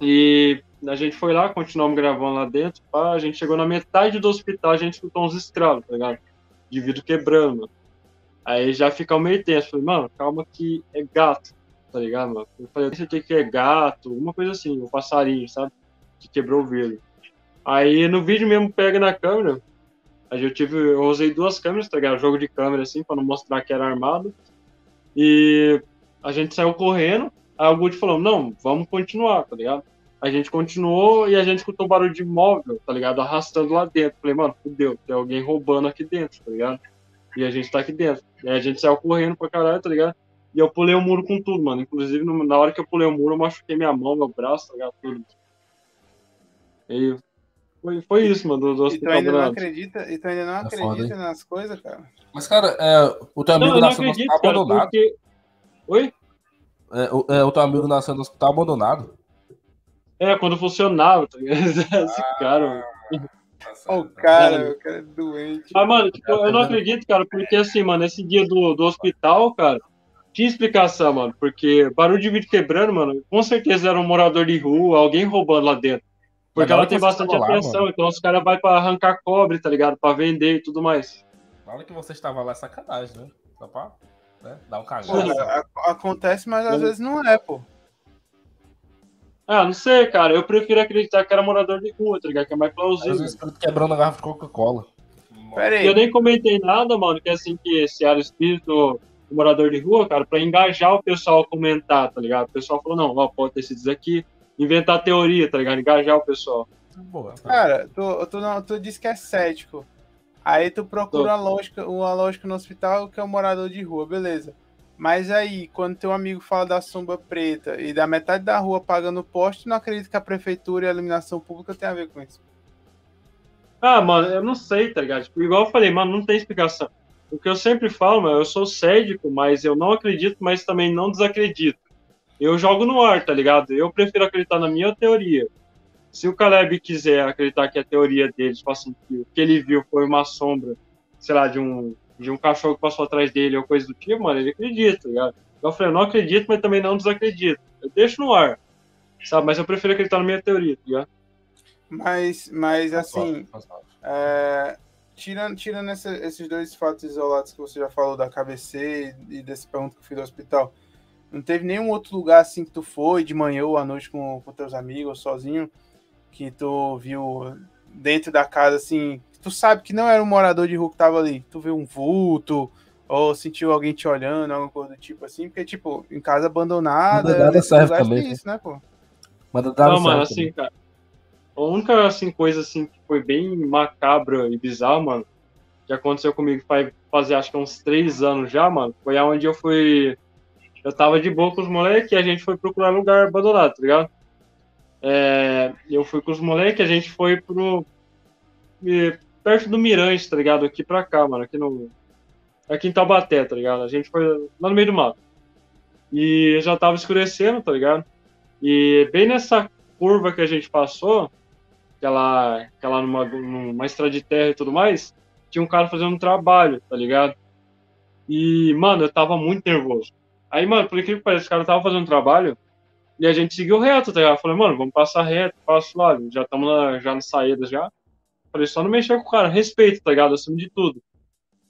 E a gente foi lá, continuamos gravando lá dentro, pá, a gente chegou na metade do hospital, a gente escutou uns estralos, tá ligado? De vidro quebrando. Aí já fica meio tenso. Falei, mano, calma que é gato, tá ligado, mano? Eu falei, esse aqui que é gato, uma coisa assim, um passarinho, sabe? Que quebrou o vidro. Aí no vídeo mesmo pega na câmera. Aí eu tive, eu usei duas câmeras, tá ligado? Jogo de câmera assim, pra não mostrar que era armado. E a gente saiu correndo. Aí o Gucci falou: Não, vamos continuar, tá ligado? A gente continuou e a gente escutou barulho de móvel, tá ligado? Arrastando lá dentro. Falei, mano, fudeu, tem alguém roubando aqui dentro, tá ligado? E a gente tá aqui dentro. E a gente saiu correndo pra caralho, tá ligado? E eu pulei o muro com tudo, mano. Inclusive, na hora que eu pulei o muro, eu machuquei minha mão, meu braço, tá ligado? Tudo. E foi, foi isso, mano, do, do hospital. E ainda não acredita, e tu ainda não é acredita foda, nas coisas, cara? Mas, cara, é, o teu amigo nasceu no hospital abandonado. Porque... Oi? É, o, é, o teu amigo nasceu no hospital abandonado. É, quando funcionava, tá ligado? Esse ah, cara, mano. o cara, o cara é doente. Ah, mano, tipo, eu não acredito, cara, porque assim, mano, esse dia do, do hospital, cara, tinha explicação, mano, porque barulho de vidro quebrando, mano, com certeza era um morador de rua, alguém roubando lá dentro. Porque ela tem bastante atenção, então os caras vão pra arrancar cobre, tá ligado? Pra vender e tudo mais. Na hora que você estava lá, é sacanagem, né? Só pra né? dar um cagado. Acontece, mas às vezes não é, pô. Ah, não sei, cara. Eu prefiro acreditar que era morador de rua, tá ligado? Que é mais plausível. Às vezes quebrando a garrafa de Coca-Cola. Eu nem comentei nada, mano, que é assim que esse era o espírito do morador de rua, cara, pra engajar o pessoal a comentar, tá ligado? O pessoal falou, não, ó, pode ter sido isso aqui inventar teoria, tá ligado? Engajar o pessoal. Boa, Cara, tu, tu, não, tu disse que é cético. Aí tu procura a lógica, uma lógica no hospital que é um morador de rua, beleza. Mas aí, quando teu amigo fala da sombra preta e da metade da rua pagando poste, não acredito que a prefeitura e a iluminação pública tem a ver com isso. Ah, mano, eu não sei, tá ligado? Tipo, igual eu falei, mano, não tem explicação. O que eu sempre falo, mano, eu sou cético, mas eu não acredito, mas também não desacredito. Eu jogo no ar, tá ligado? Eu prefiro acreditar na minha teoria. Se o Caleb quiser acreditar que a teoria dele, tipo assim, que o que ele viu foi uma sombra, sei lá, de um, de um cachorro que passou atrás dele ou coisa do tipo, mano, ele acredita, tá ligado? Eu falei, eu não acredito, mas também não desacredito. Eu deixo no ar, sabe? Mas eu prefiro acreditar na minha teoria, tá ligado? Mas, mas assim, é, tirando, tirando esse, esses dois fatos isolados que você já falou da KBC e, e desse pergunta que eu fiz do hospital, não teve nenhum outro lugar assim que tu foi de manhã ou à noite com, com teus amigos ou sozinho que tu viu dentro da casa assim, tu sabe que não era um morador de rua que tava ali, tu viu um vulto ou sentiu alguém te olhando, alguma coisa do tipo assim, porque tipo, em casa abandonada, nada serve também, isso, né, pô? Não, mano, assim, cara, a única assim, coisa assim, que foi bem macabra e bizarra, mano, que aconteceu comigo faz fazer acho que uns três anos já, mano, foi aonde eu fui. Eu tava de boa com os moleques e a gente foi procurar lugar abandonado, tá ligado? É, eu fui com os moleques, a gente foi pro. perto do Mirante, tá ligado? Aqui pra cá, mano, aqui no. Aqui em Taubaté, tá ligado? A gente foi lá no meio do mato. E já tava escurecendo, tá ligado? E bem nessa curva que a gente passou, aquela, aquela numa, numa estrada de terra e tudo mais, tinha um cara fazendo um trabalho, tá ligado? E, mano, eu tava muito nervoso. Aí, mano, por incrível que pareça, o cara tava fazendo um trabalho e a gente seguiu reto, tá ligado? Falei, mano, vamos passar reto, passo lá, já estamos já na saída já. Falei, só não mexer com o cara, respeito, tá ligado? Acima de tudo.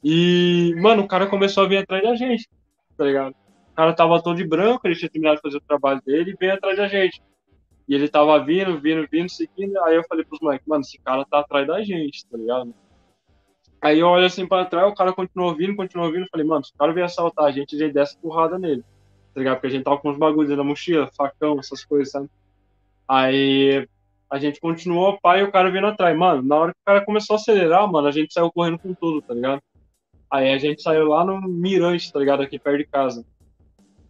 E, mano, o cara começou a vir atrás da gente, tá ligado? O cara tava todo de branco, ele tinha terminado de fazer o trabalho dele e veio atrás da gente. E ele tava vindo, vindo, vindo, seguindo. Aí eu falei pros moleques, mano, esse cara tá atrás da gente, tá ligado? Aí eu olho assim pra trás, o cara continuou vindo, continuou vindo. Falei, mano, se o cara vier assaltar a gente, gente desce porrada nele. Tá ligado? Porque a gente tava com uns bagulhos na mochila, facão, essas coisas, sabe? Aí a gente continuou, pai, e o cara vindo atrás. Mano, na hora que o cara começou a acelerar, mano, a gente saiu correndo com tudo, tá ligado? Aí a gente saiu lá no Mirante, tá ligado? Aqui perto de casa.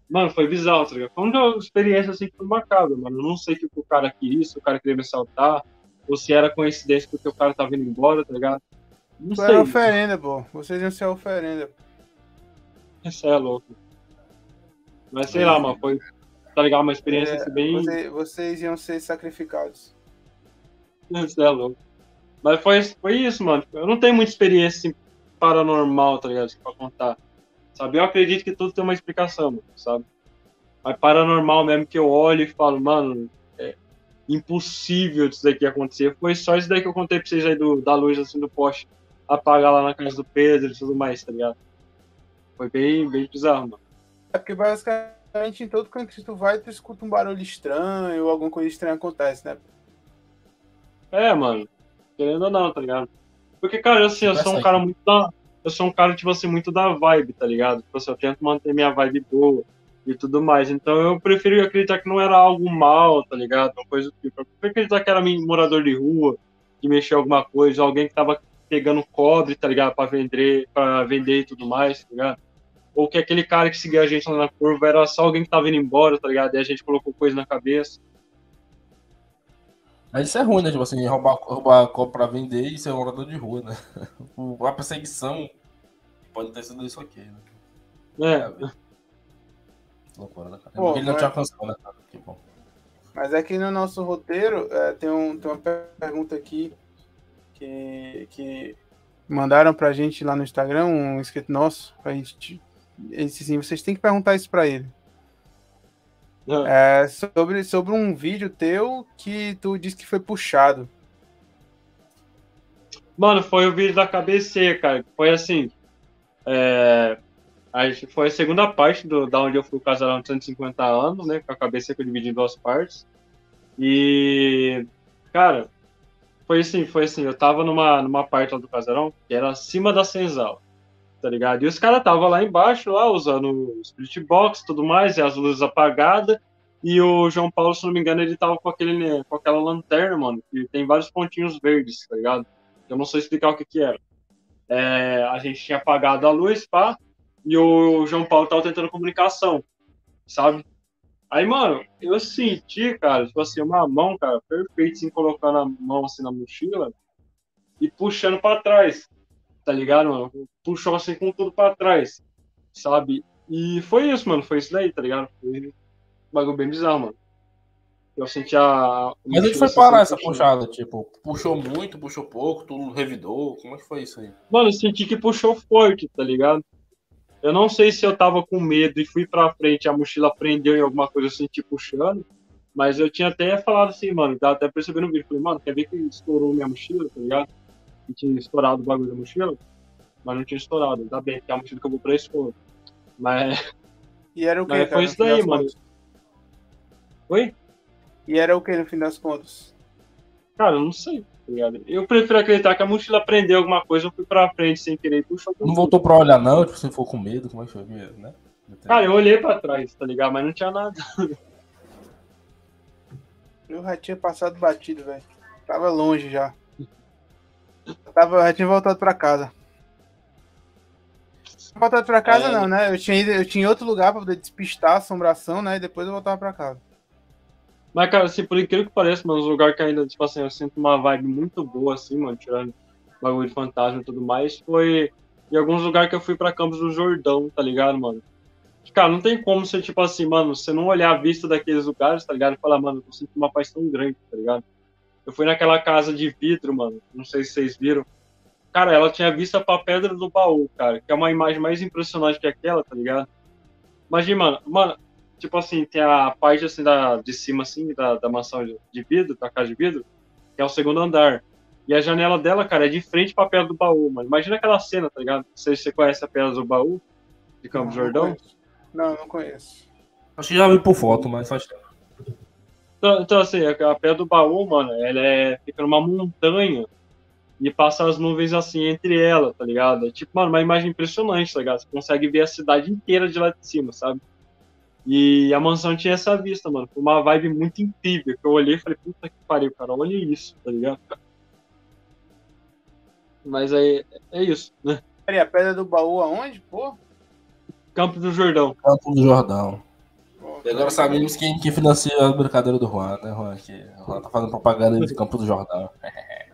Mano, foi bizarro, tá ligado? Foi uma experiência assim que foi macabra, mano. Eu não sei o que o cara queria, se o cara queria me assaltar, ou se era coincidência porque o cara tava indo embora, tá ligado? Não foi sei. Era oferenda, pô. Vocês iam ser oferenda. Isso é louco. Mas sei é. lá, mano, foi, tá ligado? Uma experiência é, assim, bem. Você, vocês iam ser sacrificados. Isso é louco. Mas foi, foi isso, mano. Eu não tenho muita experiência assim, paranormal, tá ligado? Assim, pra contar sabe? Eu acredito que tudo tem uma explicação, mano, sabe? Mas paranormal mesmo que eu olho e falo, mano, é impossível isso daqui acontecer. Foi só isso daí que eu contei pra vocês aí do, da luz assim do poste apagar lá na casa do Pedro e tudo mais, tá ligado? Foi bem, bem bizarro, mano. É porque basicamente em todo canto que tu vai, tu escuta um barulho estranho ou alguma coisa estranha acontece, né? É, mano. Querendo ou não, tá ligado? Porque, cara, assim, eu sou um cara muito da, eu sou um cara, tipo assim, muito da vibe, tá ligado? Tipo assim, eu tento manter minha vibe boa e tudo mais. Então eu prefiro acreditar que não era algo mal, tá ligado? Uma coisa do tipo. Eu prefiro acreditar que era morador de rua, que mexeu alguma coisa, alguém que tava pegando cobre, tá ligado? Pra vender, pra vender e tudo mais, tá ligado? Ou que aquele cara que seguia a gente lá na curva era só alguém que tava indo embora, tá ligado? E a gente colocou coisa na cabeça. Mas isso é ruim, né? Tipo assim, roubar, roubar copo pra vender e ser um morador de rua, né? A perseguição pode ter sido isso aqui, né? É. Loucura, né, cara? Pô, Ele não mas... te alcançou, né, cara? Que bom. Mas aqui é no nosso roteiro é, tem, um, tem uma pergunta aqui que, que mandaram pra gente lá no Instagram, um inscrito nosso, pra gente. Assim, vocês têm que perguntar isso pra ele. É, sobre, sobre um vídeo teu que tu disse que foi puxado. Mano, foi o vídeo da KBC, cara. Foi assim. É, a gente, foi a segunda parte do, da onde eu fui o casarão de 150 anos, né? Com a KBC que eu dividi em duas partes. E, cara, foi assim, foi assim. Eu tava numa, numa parte lá do casarão que era acima da senzala, tá ligado? E os caras tava lá embaixo, lá, usando o split box e tudo mais, e as luzes apagadas. E o João Paulo, se não me engano, ele tava com, aquele, com aquela lanterna, mano, que tem vários pontinhos verdes, tá ligado? Eu não sei explicar o que que era. É, a gente tinha apagado a luz, pá, e o João Paulo tava tentando comunicação, sabe? Aí, mano, eu senti, cara, tipo assim, uma mão, cara, perfeita, assim, colocando a mão assim na mochila e puxando para trás, tá ligado, mano? Puxou assim com tudo para trás, sabe? E foi isso, mano, foi isso daí, tá ligado? Foi um bagulho bem bizarro, mano. Eu senti a. Mas a gente foi parar essa puxada, tipo, puxou muito, puxou pouco, tu revidou, como é que foi isso aí? Mano, eu senti que puxou forte, tá ligado? Eu não sei se eu tava com medo e fui pra frente, a mochila prendeu em alguma coisa, eu senti puxando. Mas eu tinha até falado assim, mano, até percebendo no vídeo. Falei, mano, quer ver que estourou minha mochila, tá ligado? Que tinha estourado o bagulho da mochila. Mas não tinha estourado. Ainda bem, que é a mochila que eu vou pra escola. Mas. E era o que? Mas foi isso daí, mano. Contas? Oi? E era o que no fim das contas? Cara, eu não sei. Tá eu prefiro acreditar que a mochila prendeu alguma coisa, eu fui pra frente sem querer e puxou. Não voltou pra olhar, não? Tipo, você ficou com medo, como é que foi mesmo, né? Cara, eu olhei pra trás, tá ligado? Mas não tinha nada. Eu já tinha passado batido, velho. Tava longe já. Tava, já tinha voltado pra casa. Voltado pra casa é... não, né? Eu tinha, eu tinha outro lugar pra poder despistar a assombração, né? E depois eu voltava pra casa. Mas, cara, assim, por incrível que pareça, mano, um lugar que ainda, tipo assim, eu sinto uma vibe muito boa, assim, mano, tirando bagulho de fantasma e tudo mais, foi em alguns lugares que eu fui pra Campos do Jordão, tá ligado, mano? Cara, não tem como você, tipo assim, mano, você não olhar a vista daqueles lugares, tá ligado? E falar, mano, eu sinto uma paz tão grande, tá ligado? Eu fui naquela casa de vidro, mano, não sei se vocês viram. Cara, ela tinha vista pra Pedra do Baú, cara, que é uma imagem mais impressionante que aquela, tá ligado? Imagina, mano, mano, tipo assim, tem a parte assim da, de cima, assim, da, da mansão de vidro, da casa de vidro, que é o segundo andar. E a janela dela, cara, é de frente pra Pedra do Baú, mano. Imagina aquela cena, tá ligado? Não sei se você conhece a Pedra do Baú, de Campos não, Jordão. Não, não conheço. Acho que já vi por foto, mas faz tempo. Então, então, assim, a Pedra do Baú, mano, ela é, fica numa montanha e passa as nuvens assim entre ela, tá ligado? É tipo, mano, uma imagem impressionante, tá ligado? Você consegue ver a cidade inteira de lá de cima, sabe? E a mansão tinha essa vista, mano. Foi uma vibe muito incrível. Que eu olhei e falei, puta que pariu, cara, olha isso, tá ligado? Mas aí é, é isso, né? Peraí, a pedra do baú aonde, pô? Campo do Jordão. Campo do Jordão. E agora sabemos quem, quem financia a brincadeira do Juan, né, Juan? Que o Juan tá fazendo propaganda de Campo do Jordão.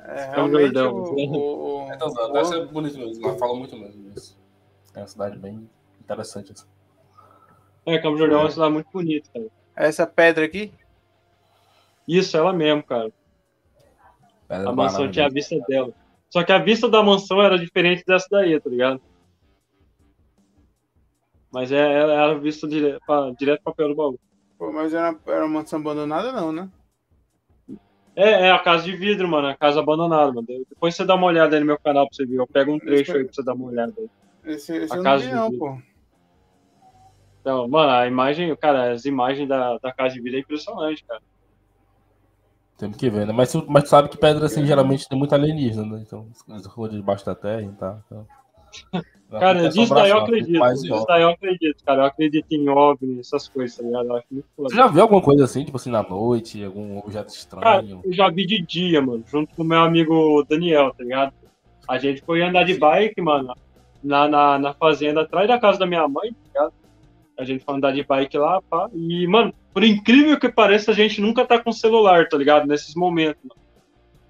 É, Campo do Jordão. O, o, é, então, deve ser bonito mesmo, mas fala muito mesmo isso. É uma cidade bem interessante. Assim. É, Campo Jordão é uma cidade muito bonita, cara. Essa pedra aqui? Isso, ela mesmo, cara. Pedra a mansão tinha a vista dela. Só que a vista da mansão era diferente dessa daí, tá ligado? Mas é, era vista direto pra, direto pra pé do baú. Pô, mas era, era uma mansão abandonada, não, né? É, é a casa de vidro, mano. A casa abandonada, mano. Depois você dá uma olhada aí no meu canal pra você ver. Eu pego um trecho esse, aí pra você dar uma olhada aí. Esse, esse a casa não, vi, não pô. Então, mano, a imagem, cara, as imagens da, da casa de vida é impressionante, cara. Temos que ver, né? Mas, mas tu sabe que pedra, assim, geralmente tem muito alienígena, né? Então, as coisas debaixo da terra e tá. Então... Cara, disso daí eu acredito. Disso daí eu acredito, cara. Eu acredito em OVNI, essas coisas, tá ligado? Eu acho muito foda. Você já viu alguma coisa assim, tipo assim, na noite, algum objeto estranho? Cara, eu já vi de dia, mano, junto com o meu amigo Daniel, tá ligado? A gente foi andar de bike, mano, na, na, na fazenda atrás da casa da minha mãe, tá ligado? A gente foi andar de bike lá, pá. E, mano, por incrível que pareça, a gente nunca tá com celular, tá ligado? Nesses momentos, mano.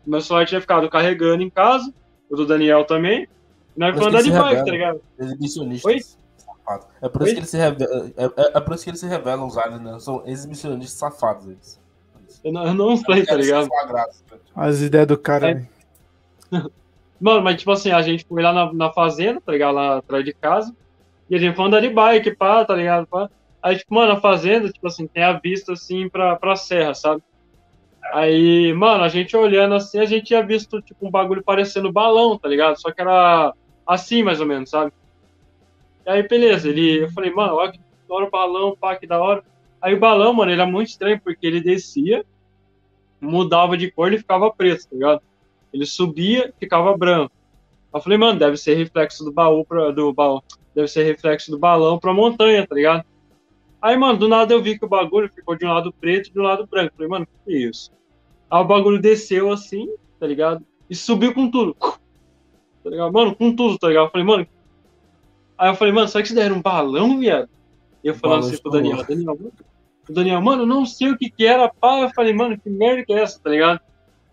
Meu celular tinha ficado carregando em casa, o do Daniel também. E nós fomos andar de bike, tá ligado? Exibicionistas. Oi? Safado. É por, isso que ele se revela, é, é, é, por isso que eles se revelam os aliens, né? São exibicionistas safados eles. Eu não, eu não sei, tá ligado? As ideias do cara, é. Mano, mas tipo assim, a gente foi lá na, na fazenda, tá ligado? Lá atrás de casa. E a gente foi andar de bike, pá, tá ligado? Pá. Aí, tipo, mano, a fazenda, tipo assim, tem a vista, assim, pra, pra serra, sabe? Aí, mano, a gente olhando assim, a gente tinha visto, tipo, um bagulho parecendo balão, tá ligado? Só que era assim, mais ou menos, sabe? E aí, beleza, ele, eu falei, mano, olha que da hora o balão, pá, que da hora. Aí o balão, mano, ele é muito estranho, porque ele descia, mudava de cor e ficava preto, tá ligado? Ele subia, ficava branco. Eu falei, mano, deve ser reflexo do baú pra, do baú, deve ser reflexo do balão pra montanha, tá ligado? Aí, mano, do nada eu vi que o bagulho ficou de um lado preto e de um lado branco. Falei, mano, que é isso? Aí o bagulho desceu assim, tá ligado? E subiu com tudo. Tá ligado? Mano, com tudo, tá ligado? Falei, mano, Aí eu falei, mano, será que daí era um balão, viado? E eu falando assim pro Daniel. Daniel, mano, o Daniel, mano, não sei o que que era, pá. Eu falei, mano, que merda que é essa, tá ligado?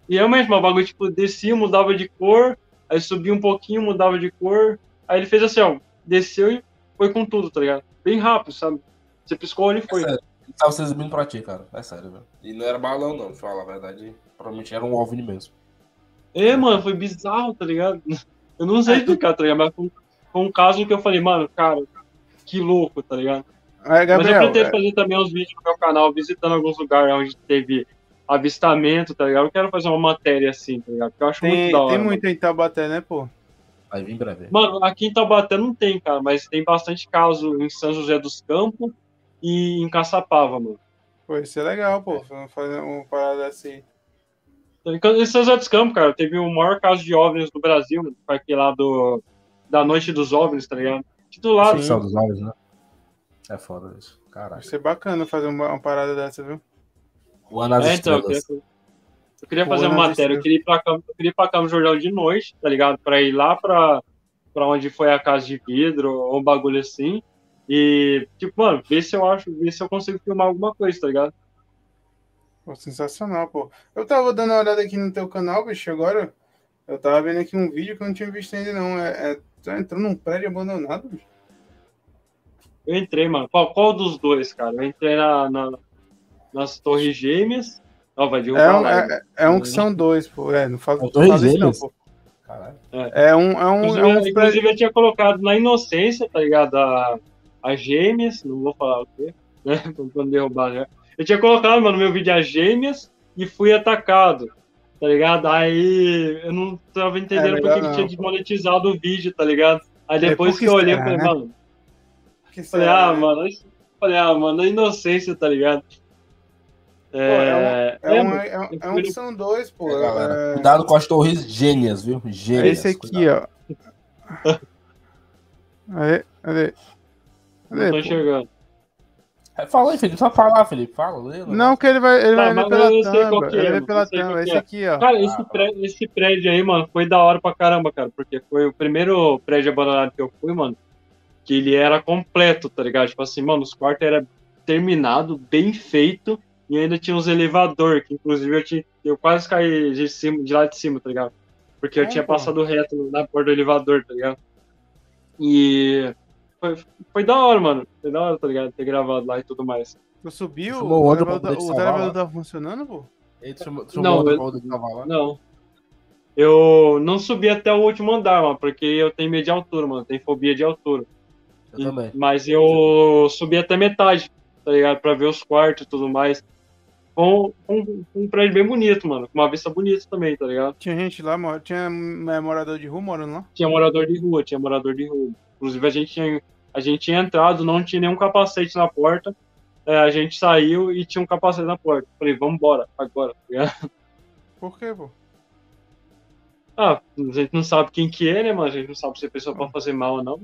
E eu mesmo, o bagulho, tipo, descia, mudava de cor, aí subia um pouquinho, mudava de cor. Aí ele fez assim, ó, desceu e foi com tudo, tá ligado? Bem rápido, sabe? Você piscou olho e foi. É sério. Ele tava se exibindo pra ti, cara. É sério, velho. E não era balão, não, pra falar a verdade. Provavelmente era um OVNI mesmo. É, mano, foi bizarro, tá ligado? Eu não sei explicar, tá ligado? Mas foi, foi um caso que eu falei, mano, cara, que louco, tá ligado? Aí, Mas eu Gabriel, pretendo é, fazer também uns vídeos no meu canal, visitando alguns lugares onde teve avistamento, tá ligado? Eu quero fazer uma matéria assim, tá ligado? Porque eu acho muito tem, da hora. tem mano. muito em Taubaté, né, pô? Aí vem breve. Mano, aqui em Taubaté não tem, cara, mas tem bastante caso em São José dos Campos e em Caçapava, mano. Pô, isso é legal, pô. Fazer uma parada assim. São José dos Campos, cara, teve o maior caso de OVNIs do Brasil, foi aquele lá do, da Noite dos OVNIs, tá ligado? Titulado. Sim. Sal dos olhos, né? É foda isso. Caralho. Vai ser bacana fazer uma, uma parada dessa, viu? O Ana É, então, eu queria, Estrelas. eu queria fazer Pô, uma matéria, eu queria ir pra cá, eu queria ir pra no jornal de noite, tá ligado? Pra ir lá pra, pra onde foi a casa de vidro, ou um bagulho assim. E, tipo, mano, ver se eu acho, ver se eu consigo filmar alguma coisa, tá ligado? Pô, sensacional, pô. Eu tava dando uma olhada aqui no teu canal, bicho, agora. Eu tava vendo aqui um vídeo que eu não tinha visto ainda, não. É, é, tá entrando num prédio abandonado, bicho. Eu entrei, mano. Qual, qual dos dois, cara? Eu entrei na, na- nas Torres Gêmeas. Ó, vai derrubar É um, é, é um que são dois, pô. É, não fala, É não Torres fala isso, não, Gêmeas? pô. Caralho. É um, é um, Inclusive, é um prédio. inclusive, eu tinha colocado na inocência, tá ligado? A, a gêmeas, não vou falar o quê, né? Pra não derrubar já. Eu tinha colocado, mano, no meu vídeo as gêmeas e fui atacado, tá ligado? Aí eu não tava entendendo É, porque que tinha não. desmonetizado o vídeo, tá ligado? Aí É, depois por que eu olhei, eu será, falei, né? mano, Que falei, será, ah, né? mano, falei, ah, mano, a inocência, tá ligado? É, É, é, um, é, um, eu é um que são dois, pô. É, galera. É, Cuidado com as torres gênias, viu? é Gênias. esse aqui, cuidado. ó. Aí, cadê? não Cadê, tô pô? enxergando. É, Fala aí, Felipe. Só falar, Felipe. Fala, lê. Não, que ele vai, ele Tá, vai pela que é, Ele vai mano, pela thumb. que Esse é. aqui, ó. Cara, esse, Ah, prédio, esse prédio aí, mano, foi da hora pra caramba, cara. Porque foi o primeiro prédio abandonado que eu fui, mano. Que ele era completo, tá ligado? Tipo assim, mano, os quartos eram terminado, bem feito. E ainda tinha uns elevador, que inclusive eu, tinha, eu quase caí de, cima, de lá de cima, tá ligado? Porque eu É, tinha pô. passado reto na porta do elevador, tá ligado? E foi, foi da hora, mano. Foi da hora, tá ligado? Ter gravado lá e tudo mais. Tu subiu? O outro pra elevador, poder te os salvar elevadores lá? estavam funcionando, pô? Não, eu- lá? Não. Eu não subi até o último andar, mano, porque eu tenho medo de altura, mano. Tenho fobia de altura. Eu E- também. Mas eu subi até metade, tá ligado? Pra ver os quartos e tudo mais. Com um, um prédio bem bonito, mano. Com uma vista bonita também, tá ligado? Tinha gente lá, tinha é, morador de rua morando lá. Tinha morador de rua, tinha morador de rua. Inclusive, a gente tinha, a gente tinha entrado, não tinha nenhum capacete na porta. É, a gente saiu e tinha um capacete na porta. Falei, vambora, agora, tá ligado? Por quê, pô? Ah, a gente não sabe quem que é, né, mano? A gente não sabe se a pessoa pode fazer mal ou não.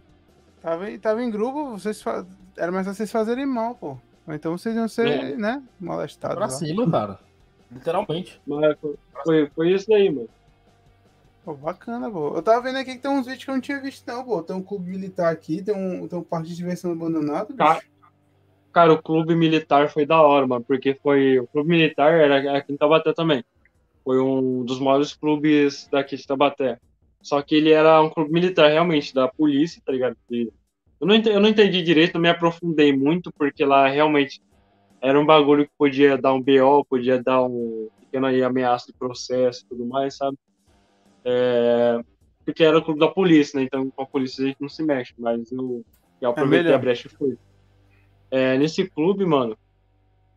Tava, em- tava em grupo, vocês fa... era mais vocês fazerem mal, pô. Ou então vocês iam ser, É. né, molestados. Pra lá. cima, cara. Literalmente. Mas foi, foi, foi isso daí, mano. Pô, bacana, pô. Eu tava vendo aqui que tem uns vídeos que eu não tinha visto, não, pô. Tem um clube militar aqui, tem um, tem um parque de diversão abandonado, bicho. Cara, Cara, o clube militar foi da hora, mano, porque foi. O clube militar era aqui em Tabaté também. Foi um dos maiores clubes daqui de Tabaté. Só que ele era um clube militar, realmente, da polícia, tá ligado? Eu, não entendi, eu não entendi direito, não me aprofundei muito, porque lá realmente era um bagulho que podia dar um BO, podia dar um pequeno aí ameaça de processo e tudo mais, sabe? É, porque era o clube da polícia, né? Então com a polícia a gente não se mexe, mas eu, eu aproveitei melhor. a brecha e fui. É, nesse clube, mano,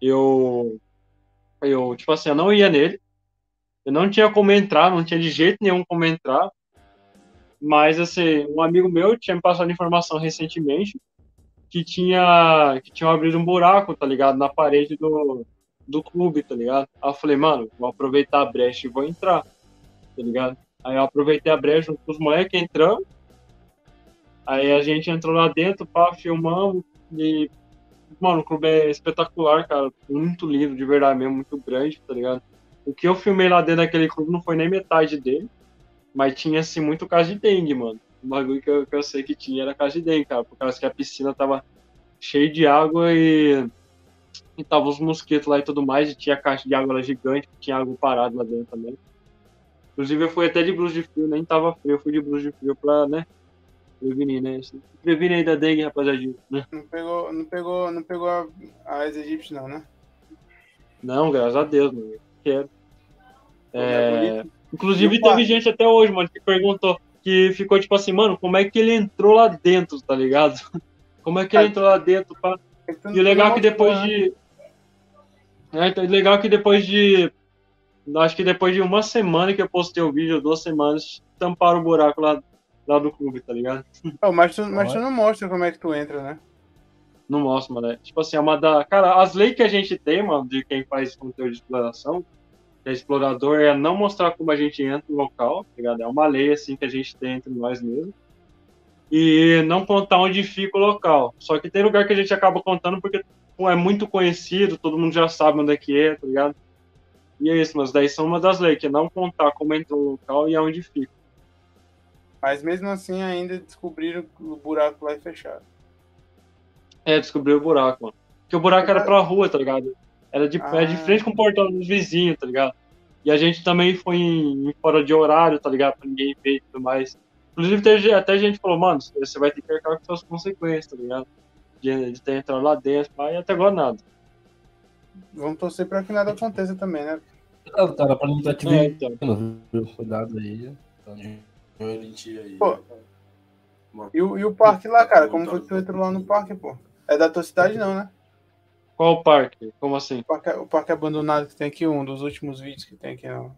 eu, eu, tipo assim, eu não ia nele, eu não tinha como entrar, não tinha de jeito nenhum como entrar, mas, assim, um amigo meu tinha me passado informação recentemente que tinha, que tinha abrido um buraco, tá ligado, na parede do, do clube, tá ligado? Aí eu falei, mano, vou aproveitar a brecha e vou entrar, tá ligado? Aí eu aproveitei a brecha junto com os moleques, entramos, aí a gente entrou lá dentro, pá, filmamos, e, mano, o clube é espetacular, cara, muito lindo, de verdade mesmo, muito grande, tá ligado? O que eu filmei lá dentro daquele clube não foi nem metade dele, mas tinha, assim, muito caso de dengue, mano. O bagulho que eu, que eu sei que tinha era casa de dengue, cara, por causa que a piscina tava cheia de água e, e tava os mosquitos lá e tudo mais, e tinha caixa de água lá gigante, tinha água parada lá dentro também. Inclusive eu fui até de blusa de frio, nem tava frio, eu fui de blusa de frio pra, né, prevenir, né? Prevenir aí da dengue, rapaziada, né? Não pegou, não pegou, não pegou a, a egípcia, não, né? Não, graças a Deus, mano. Quero. É, É, inclusive teve gente até hoje, mano, que perguntou, que ficou tipo assim, mano, como é que ele entrou lá dentro, tá ligado? Como é que ele entrou lá dentro? Pá? E o legal é que depois de. É, legal é que depois de. Acho que depois de uma semana que eu postei o vídeo, duas semanas, tamparam o buraco lá, lá do clube, tá ligado? Oh, mas, tu, mas tu não mostra como é que tu entra, né? Não mostra, mano. É, tipo assim, é uma da. Cara, as leis que a gente tem, mano, de quem faz conteúdo de exploração, que é explorador, é não mostrar como a gente entra no local, tá ligado? É uma lei, assim, que a gente tem entre nós mesmos. E não contar onde fica o local. Só que tem lugar que a gente acaba contando porque é muito conhecido, todo mundo já sabe onde é que é, tá ligado? E é isso, mas daí são uma das leis, que é não contar como entrou o local e aonde fica. Mas mesmo assim ainda descobriram o buraco lá é fechado. É, descobriu o buraco, mano. Porque o buraco era pra rua, tá ligado? Era de, Ah. era de frente com o portão dos vizinhos, tá ligado? E a gente também foi em, em fora de horário, tá ligado? Pra ninguém ver e tudo mais. Inclusive, teve, até gente falou, mano, você vai ter que arcar com suas consequências, tá ligado? De, de ter entrado lá dentro, e até agora nada. Vamos torcer pra que nada aconteça também, né? Cuidado, cara, pra não estar te É, então. Cuidado aí. Tá em ti aí. Pô. E o, e o parque lá, cara? Como foi que tu entrou lá no parque, pô? É da tua cidade, não, né? Qual o parque? Como assim? O parque, o parque abandonado que tem aqui, um dos últimos vídeos que tem aqui, não.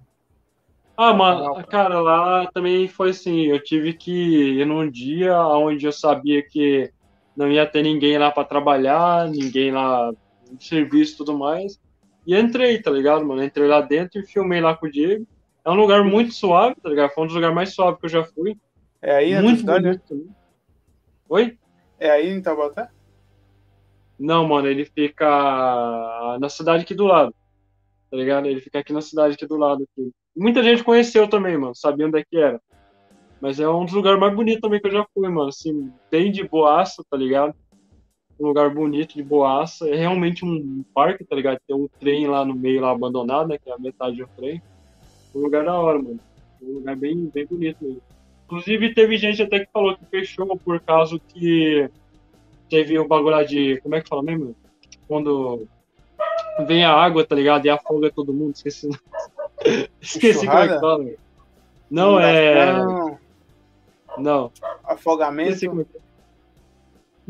Ah, mano, cara, lá também foi assim, eu tive que ir num dia onde eu sabia que não ia ter ninguém lá pra trabalhar, ninguém lá de serviço e tudo mais. E entrei, tá ligado, mano? Entrei lá dentro e filmei lá com o Diego. É um lugar muito suave, tá ligado? Foi um dos lugares mais suaves que eu já fui. É aí tua muito cidade, né? bonito também. Oi? É aí em Taubaté? Não, mano, ele fica na cidade aqui do lado. Tá ligado? Ele fica aqui na cidade aqui do lado. Aqui. Muita gente conheceu também, mano, sabia onde é que era. Mas é um dos lugares mais bonitos também que eu já fui, mano. Assim, bem de boaça, tá ligado? Um lugar bonito de boaça. É realmente um parque, tá ligado? Tem um trem lá no meio, lá abandonado, né? Que é a metade do trem. Um lugar da hora, mano. Um lugar bem, bem bonito mesmo. Inclusive, teve gente até que falou que fechou por causa que teve o bagulho lá de. Como é que fala mesmo? Quando vem a água, tá ligado? E afoga todo mundo. Esqueci. Esqueci como é que fala. Não, é. Inundação, Não. Esqueci Afogamento.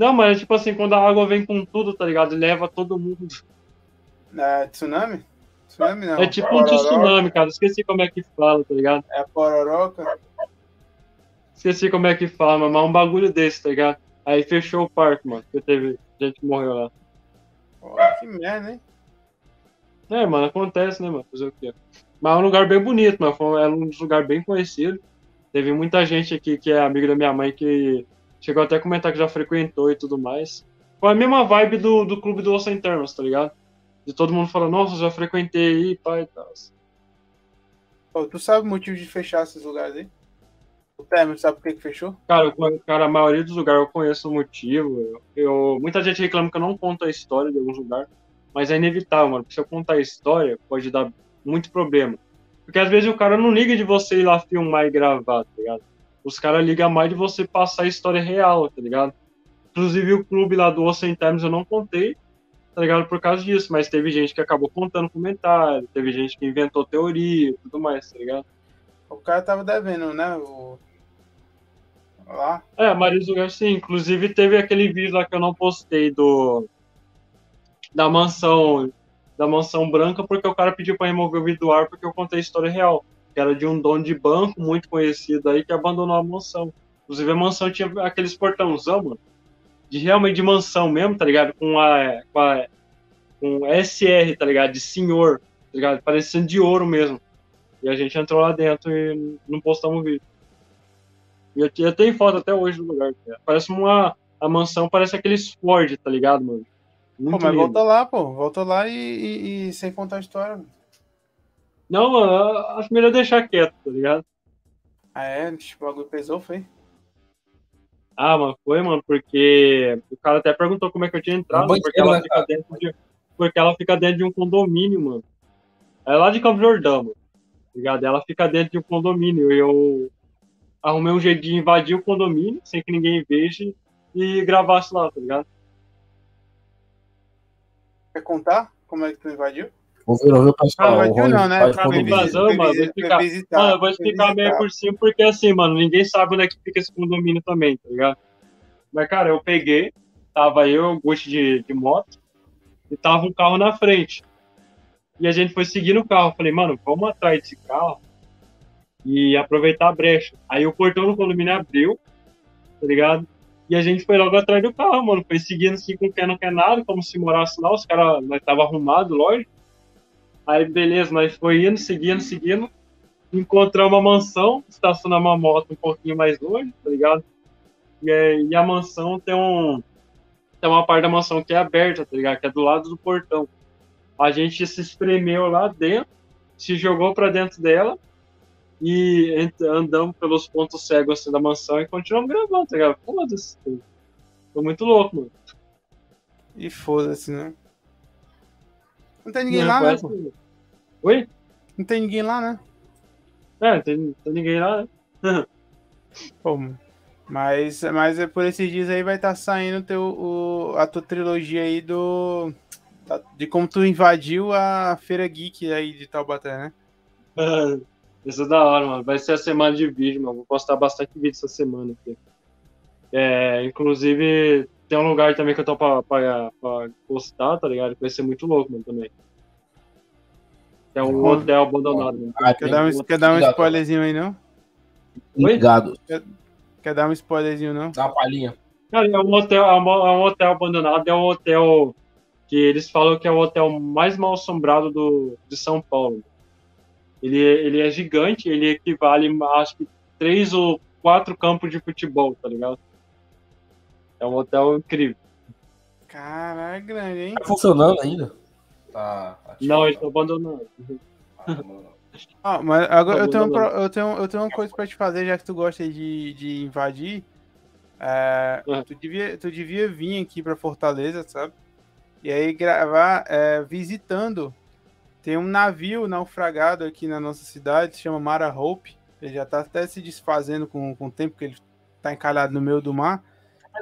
É é. Não, mas tipo assim, quando a água vem com tudo, tá ligado? E leva todo mundo. É, tsunami? Tsunami não. É tipo um Pororoca. tsunami, cara. Esqueci como é que fala, tá ligado? É a pororoca. Esqueci como é que fala, mas é um bagulho desse, tá ligado? Aí fechou o parque, mano. Porque teve gente que morreu lá. Pô, que merda, hein? É, mano, acontece, né, mano? Fazer o quê? Mas é um lugar bem bonito, mano. Foi é um dos lugares bem conhecido. Teve muita gente aqui que é amiga da minha mãe que chegou até a comentar que já frequentou e tudo mais. Foi a mesma vibe do, do clube do Sem Termos, tá ligado? De todo mundo falando, nossa, já frequentei aí, pai e tal. Pô, tu sabe o motivo de fechar esses lugares aí? O término, sabe por que, que fechou? Cara, eu cara, a maioria dos lugares eu conheço o motivo. Eu, eu- muita gente reclama que eu não conto a história de alguns lugares, mas é inevitável, mano. Porque se eu contar a história, pode dar muito problema. Porque às vezes o cara não liga de você ir lá filmar e gravar, tá ligado? Os caras ligam mais de você passar a história real, tá ligado? Inclusive o clube lá do Ocean Times eu não contei, tá ligado? Por causa disso, mas teve gente que acabou contando comentário, teve gente que inventou teoria e tudo mais, tá ligado? O cara tava devendo, né? O... Lá. É, a maioria dos lugares sim. Inclusive teve aquele vídeo lá que eu não postei do da mansão da mansão branca porque o cara pediu pra remover o vídeo do ar porque eu contei a história real, que era de um dono de banco muito conhecido aí que abandonou a mansão. Inclusive a mansão tinha aqueles portãozão, mano, de realmente de mansão mesmo, tá ligado? Com a com a com SR, tá ligado? De senhor, tá ligado? Parecendo de ouro mesmo. E a gente entrou lá dentro e não postamos vídeo. E eu, eu tenho foto até hoje do lugar. cara. Parece uma. A mansão parece aqueles Ford, tá ligado, mano? Pô, Muito mas lindo. volta lá, pô. Volta lá e, e- e sem contar a história. Não, mano, eu acho melhor deixar quieto, tá ligado? Ah, é? Bicho, O bagulho pesou, foi? Ah, mano, foi, mano, porque o cara até perguntou como é que eu tinha entrado, porque, ela né, fica cara? dentro de, porque ela fica dentro de um condomínio, mano. É lá de Campo Jordão, mano. tá Ligado? Ela fica dentro de um condomínio. E eu arrumei um jeito de invadir o condomínio, sem que ninguém veja, e gravasse lá, tá ligado? Quer contar como é que tu invadiu? Ouviu, ouviu, pessoal? Rony não, né? Pra Foi mano, vou explicar. visitar, Mano, eu vou explicar meio por cima, porque assim, mano, ninguém sabe onde é que fica esse condomínio também, tá ligado? Mas, cara, eu peguei, tava eu, gosto de, de moto, e tava um carro na frente. E a gente foi seguindo o carro. Falei, mano, vamos atrás desse carro e aproveitar a brecha. Aí o portão do condomínio abriu, tá ligado? E a gente foi logo atrás do carro, mano. Foi seguindo assim com quem não quer nada, como se morasse lá. Os caras, nós tava arrumado, lógico. Aí, beleza, nós foi indo, seguindo, seguindo. Encontramos uma mansão, estacionamos uma moto um pouquinho mais longe, tá ligado? E, e a mansão tem um. Tem uma parte da mansão que é aberta, tá ligado? Que é do lado do portão. A gente se espremeu lá dentro, se jogou pra dentro dela e andamos pelos pontos cegos assim, da mansão e continuamos gravando, tá ligado? Foda-se. Foi muito louco, mano. E foda-se, né? Não tem ninguém Não, lá, foi né? Oi? Não tem ninguém lá, né? É, não tem, tem ninguém lá, né? Pô, mas, mas é por esses dias aí vai estar saindo teu, o, a tua trilogia aí do. de como tu invadiu a Feira Geek aí de Taubaté, né? Isso é da hora, mano. Vai ser a semana de vídeo, mano. Vou postar bastante vídeo essa semana aqui. É, inclusive, tem um lugar também que eu tô pra, pra, pra postar, tá ligado? Que vai ser muito louco, mano, também. É um Uhum. hotel abandonado, mano. Ah, Quer dar um, quer dar um spoilerzinho aí, não? Oi? Ligado. Quer dar um spoilerzinho, não? Dá uma palhinha. Cara, é um hotel, é um, é hotel abandonado, é um hotel que eles falam que é o hotel mais mal assombrado do, de São Paulo. Ele, ele é gigante, ele equivale a acho que três ou quatro campos de futebol, tá ligado? É um hotel incrível. Caralho, grande, hein? Tá funcionando ainda? Tá. ativo, Não, tá? ele tá abandonado. Ah. Ah, mas agora eu tenho, um eu, tenho, eu tenho uma coisa pra te fazer, já que tu gosta de, de invadir. É, Ah. tu, devia, tu devia vir aqui pra Fortaleza, sabe? E aí gravar é, visitando. Tem um navio naufragado aqui na nossa cidade, se chama Mara Hope. Ele já tá até se desfazendo com, com o tempo que ele tá encalhado no meio do mar.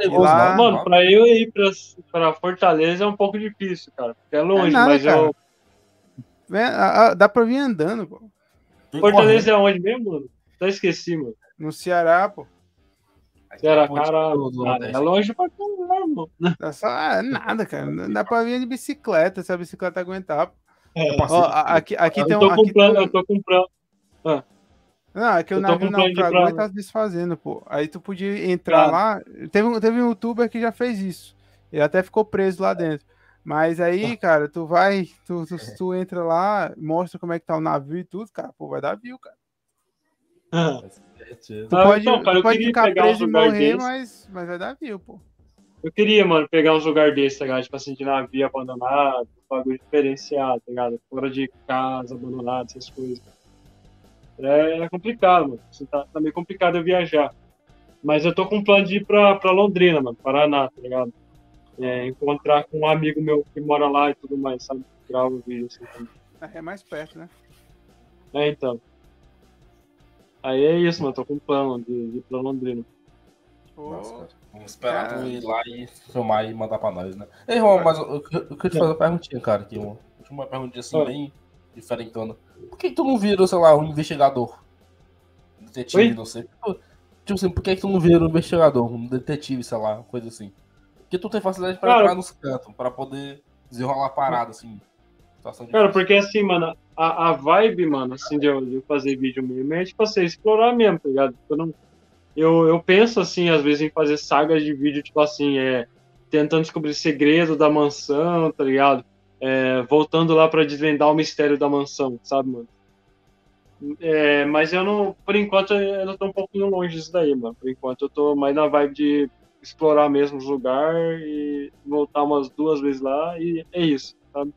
Lá- não, Mano, não. pra eu ir pra, pra Fortaleza é um pouco difícil, cara. Porque é longe, nada, mas eu. Vem, a- a- dá pra vir andando, pô. Fortaleza é onde mesmo, mano? Até esqueci, mano. No Ceará, pô. Ponte cara. cara, Nordeste. é longe pra caralho, mano. Dá só, é nada, cara. Dá pra vir de bicicleta, se a bicicleta aguentar. pô. Eu Ó, aqui, aqui tem eu um. tô Aqui comprando, tem um- eu tô comprando. Não, é que o navio naufragou e pra- tá se desfazendo, pô. Aí tu podia entrar Tá. lá. Teve, um- teve um youtuber que já fez isso. Ele até ficou preso lá dentro. Mas aí, cara, tu vai, tu, tu, tu entra lá, mostra como é que tá o navio e tudo, cara, pô, vai dar view, cara. Tu Ah, pode, então, cara, tu eu pode queria ficar preso e lugar morrer, desse. mas, mas vai dar view, pô. Eu queria, mano, pegar uns lugares desses, tá ligado? Tipo assim, de navio abandonado, um bagulho diferenciado, tá ligado? Fora de casa, abandonado, essas coisas. É, é complicado, mano. Assim, tá, tá meio complicado eu viajar. Mas eu tô com um plano de ir pra, pra Londrina, mano, Paraná, tá ligado? É, encontrar com um amigo meu que mora lá e tudo mais, sabe? Gravar um vídeo assim também. É mais perto, né? É, então. Aí é isso, mano. Tô com um plano de, de ir pra Londrina. Nossa, cara. Vamos esperar tu ir lá e filmar e mandar pra nós, né? Ei, Ron, mas eu, eu, eu queria te fazer uma perguntinha, cara, aqui, uma, uma perguntinha assim, Oi. bem diferentona. Por que, que tu não vira, sei lá, um investigador? Um detetive, Oi? não sei. Tipo assim, por que, que tu não vira um investigador, um detetive, sei lá, coisa assim? Porque tu tem facilidade pra Cara- entrar nos cantos, pra poder desenrolar a parada, assim. Cara, porque assim, mano, a, a vibe, mano, assim, de eu, de eu fazer vídeo mesmo é, tipo assim, explorar mesmo, tá ligado? Eu, não, eu, eu penso, assim, às vezes, em fazer sagas de vídeo, tipo assim, é, tentando descobrir segredo da mansão, tá ligado? É, voltando lá pra desvendar o mistério da mansão, sabe, mano? É, mas eu não, por enquanto, eu ainda tô um pouquinho longe disso daí, mano. Por enquanto, eu tô mais na vibe de explorar mesmo os lugares e voltar umas duas vezes lá e é isso, sabe?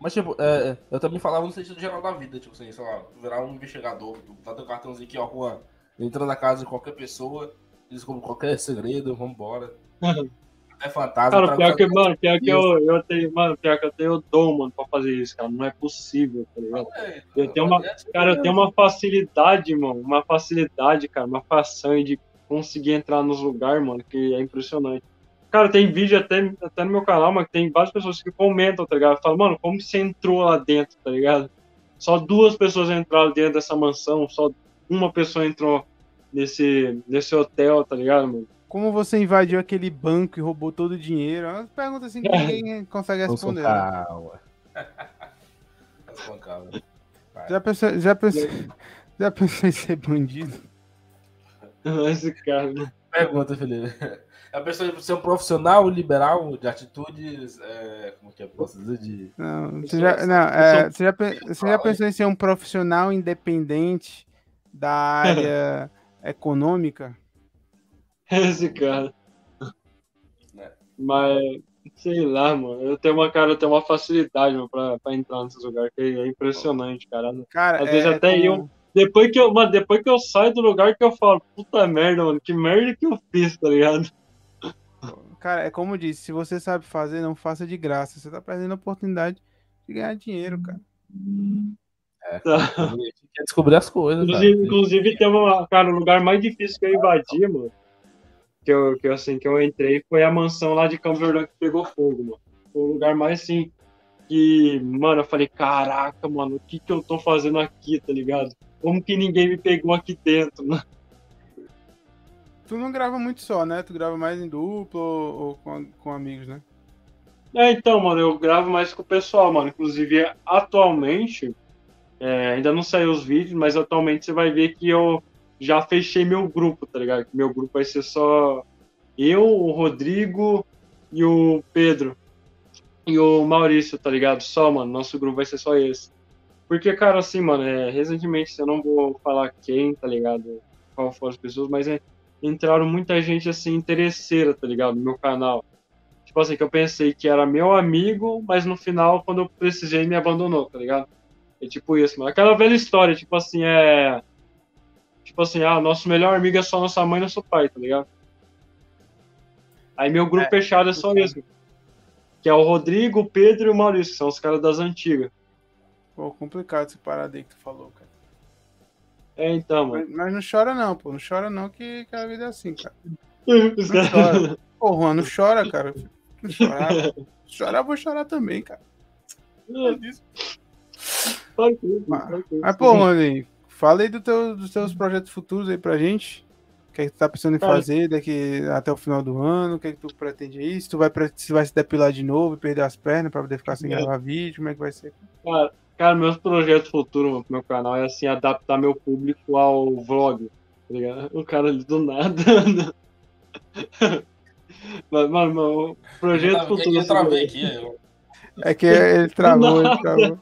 Mas, tipo, é, é, eu também falava no sentido geral da vida, tipo assim, sei lá, tu virar um investigador, tu dá teu cartãozinho aqui, ó, Juan, entra na casa de qualquer pessoa descubro qualquer segredo, vambora. É fantasma. Cara, pior que, mano, pior que eu, eu tenho, mano, pior que eu tenho dom, mano, pra fazer isso, cara. Não é possível, tá ligado? É, eu tenho uma, cara, eu tenho uma facilidade, mano, uma facilidade, cara, uma façanha de conseguir entrar nos lugares, mano, que é impressionante. Cara, tem vídeo até, até no meu canal, mas tem várias pessoas que comentam, tá ligado? Falam, mano, como você entrou lá dentro, tá ligado? Só duas pessoas entraram dentro dessa mansão, só uma pessoa entrou nesse, nesse hotel, tá ligado, mano? Como você invadiu aquele banco e roubou todo o dinheiro? É uma pergunta assim que ninguém consegue responder. Né? Calma. Já pensou, já, pensou, já pensou em ser bandido? Esse cara. Né? Pergunta, Felipe. A pessoa ser um profissional liberal de atitudes, é, como que é, posso dizer, de... Não, você já, não, é, você, já, você já pensou em ser um profissional independente da área econômica? Esse cara. É. Mas, sei lá, mano. Eu tenho uma, cara, eu tenho uma facilidade, mano, pra, pra entrar nesses lugares, que é impressionante, cara. Cara, Às é, vezes até como... eu. Depois que eu, mano, depois que eu saio do lugar que eu falo, puta merda, mano, que merda que eu fiz, tá ligado? Cara, é como eu disse, se você sabe fazer, não faça de graça. Você tá perdendo a oportunidade de ganhar dinheiro, cara. É, tá. quer descobrir as coisas. Inclusive, inclusive tem uma, cara, o lugar mais difícil que eu invadi, mano. Que eu, que, assim, que eu entrei foi a mansão lá de Campo Jordão que pegou fogo, mano. Foi o lugar mais assim. Que, mano, eu falei, caraca, mano, o que que eu tô fazendo aqui, tá ligado? Como que ninguém me pegou aqui dentro, mano? Tu não grava muito só, né? Tu grava mais em duplo ou, ou com, com amigos, né? É, então, mano, eu gravo mais com o pessoal, mano. Inclusive, atualmente, é, ainda não saiu os vídeos, mas atualmente você vai ver que eu já fechei meu grupo, tá ligado? Meu grupo vai ser só eu, o Rodrigo e o Pedro. E o Maurício, tá ligado? Só, mano. Nosso grupo vai ser só esse. Porque, cara, assim, mano, é, recentemente eu não vou falar quem, tá ligado? Qual foram as pessoas, mas é, entraram muita gente, assim, interesseira, tá ligado? No meu canal. Tipo assim, que eu pensei que era meu amigo, mas no final, quando eu precisei, me abandonou, tá ligado? É tipo isso, mano. Aquela velha história, tipo assim, é. Tipo assim, ah, nosso melhor amigo é só nossa mãe e nosso pai, tá ligado? Aí meu grupo é, fechado é só isso. Que é o Rodrigo, o Pedro e o Maurício, que são os caras das antigas. Pô, complicado esse parada aí que tu falou, cara. É, então, mano. Mas, mas, não chora não, pô. Não chora não, que, que a vida é assim, cara. Não chora. Pô, Juan, não chora, cara. Não chorar. chorar, vou chorar também, cara. Mas, mas pô, Rony, fala aí do teu, dos teus projetos futuros aí pra gente. O que é que tu tá pensando em fazer daqui até o final do ano? O que é que tu pretende aí? Se tu vai, se vai se depilar de novo e perder as pernas pra poder ficar sem é. gravar vídeo, como é que vai ser? Cara, cara meus projetos futuros pro meu canal é assim, adaptar meu público ao vlog. Tá o cara ali do nada. Mas, mano, o projeto eu futuro. Eu travei aqui, eu... É que ele travou, ele travou.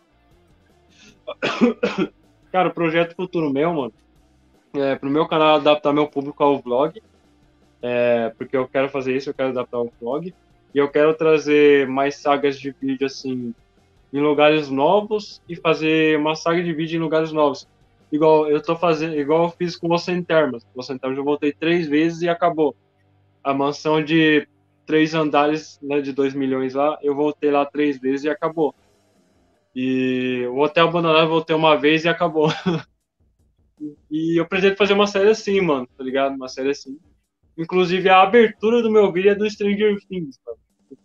Cara, o projeto futuro meu, mano, é pro meu canal adaptar meu público ao vlog. É, porque eu quero fazer isso, eu quero adaptar o vlog. E eu quero trazer mais sagas de vídeo, assim, em lugares novos e fazer uma saga de vídeo em lugares novos. Igual eu tô fazendo, igual eu fiz com em Termas. Você em Termas eu voltei três vezes e acabou. A mansão de três andares, né, de dois milhões lá, eu voltei lá três vezes e acabou. E o Hotel Abandonado eu voltei uma vez e acabou. e eu pretendo fazer uma série assim, mano, tá ligado? Uma série assim. Inclusive, a abertura do meu vídeo é do Stranger Things, mano.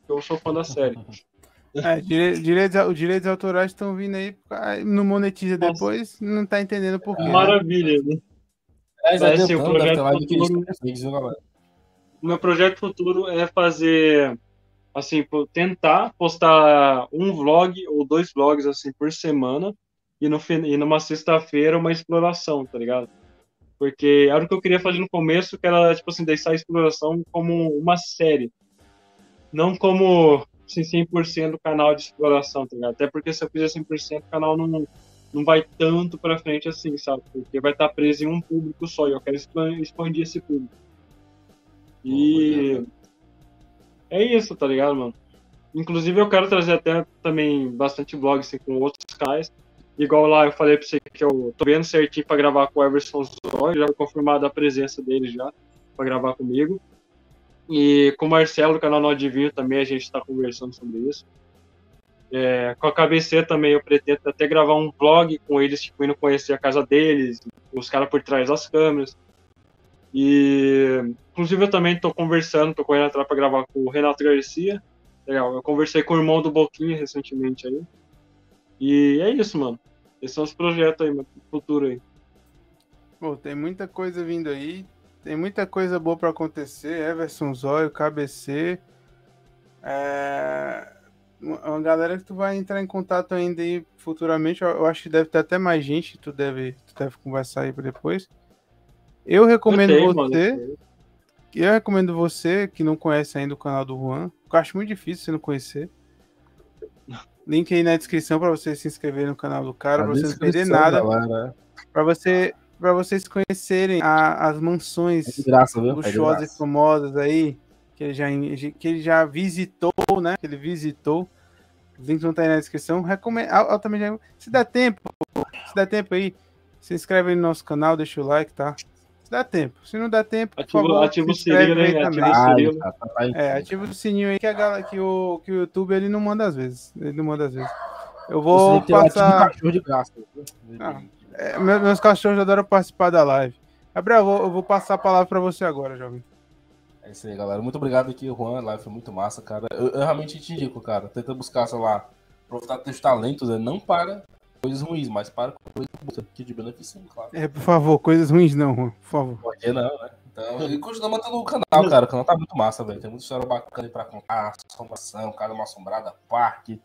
Eu sou fã da série. É, direitos, os direitos autorais estão vindo aí, não monetiza Nossa. depois, não tá entendendo por quê. Né? Maravilha, né? É, assim, o projeto futuro, o meu projeto futuro é fazer assim, tentar postar um vlog ou dois vlogs assim por semana e, no, e numa sexta-feira uma exploração, tá ligado? Porque era o que eu queria fazer no começo, que era, tipo assim, deixar a exploração como uma série. Não como, assim, 100% canal de exploração, tá ligado? Até porque se eu fizer 100%, o canal não, não vai tanto pra frente assim, sabe? Porque vai estar preso em um público só, e eu quero expandir esse público. E é isso, tá ligado, mano? Inclusive, eu quero trazer até também bastante vlog assim, com outros caras. Igual lá eu falei pra você que eu tô vendo certinho pra gravar com o Everson Zóio, já confirmado a presença dele já. para gravar comigo. E com o Marcelo do canal Nodvinho também a gente está conversando sobre isso. É, com a KBC também eu pretendo até gravar um vlog com eles, tipo, indo conhecer a casa deles, os caras por trás das câmeras. E inclusive eu também estou conversando, tô correndo atrás para gravar com o Renato Garcia. Legal, eu conversei com o irmão do Boquinha recentemente aí. E é isso, mano. Esses são os projetos aí, mano, futuro aí. Pô, tem muita coisa vindo aí. Tem muita coisa boa para acontecer. Everson Zóio, KBC. É... Uma galera que tu vai entrar em contato ainda aí futuramente. Eu acho que deve ter até mais gente. Tu deve, tu deve conversar aí depois. Eu recomendo eu tenho, você. Mano, eu recomendo você que não conhece ainda o canal do Juan. Eu acho muito difícil você não conhecer. Link aí na descrição para você se inscrever no canal do cara, para você não perder nada. Para você para vocês conhecerem a, as mansões é graça, luxuosas e famosas aí, que ele, já, que ele já visitou, né? Que ele visitou. Os links vão estar aí na descrição. Recomendo, altamente, se dá tempo, se dá tempo aí, se inscreve aí no nosso canal, deixa o like, tá? Se dá tempo. Se não dá tempo, ativa, favor, ativa o sininho, né? Ativa o sininho. Tá, tá é, ativa o sininho aí que, a galera, que, o, que o YouTube ele não manda às vezes. Ele não manda às vezes. Eu vou passar. De graça. Ah, é, meus cachorros adoram participar da live. Gabriel, eu vou, eu vou passar a palavra para você agora, jovem. É isso aí, galera. Muito obrigado aqui, Juan. A live foi muito massa, cara. Eu, eu realmente te indico, cara. Tenta buscar, sei lá, aproveitar teus talentos, né? não para coisas ruins, mas para com coisas boas que te beneficiam, claro. É, por favor, coisas ruins não, por favor. Pode não, né? Então, e continua mantendo o canal, cara. O canal tá muito massa, velho. Tem muita história bacana aí pra contar. Assombração, casa uma assombrada, parque.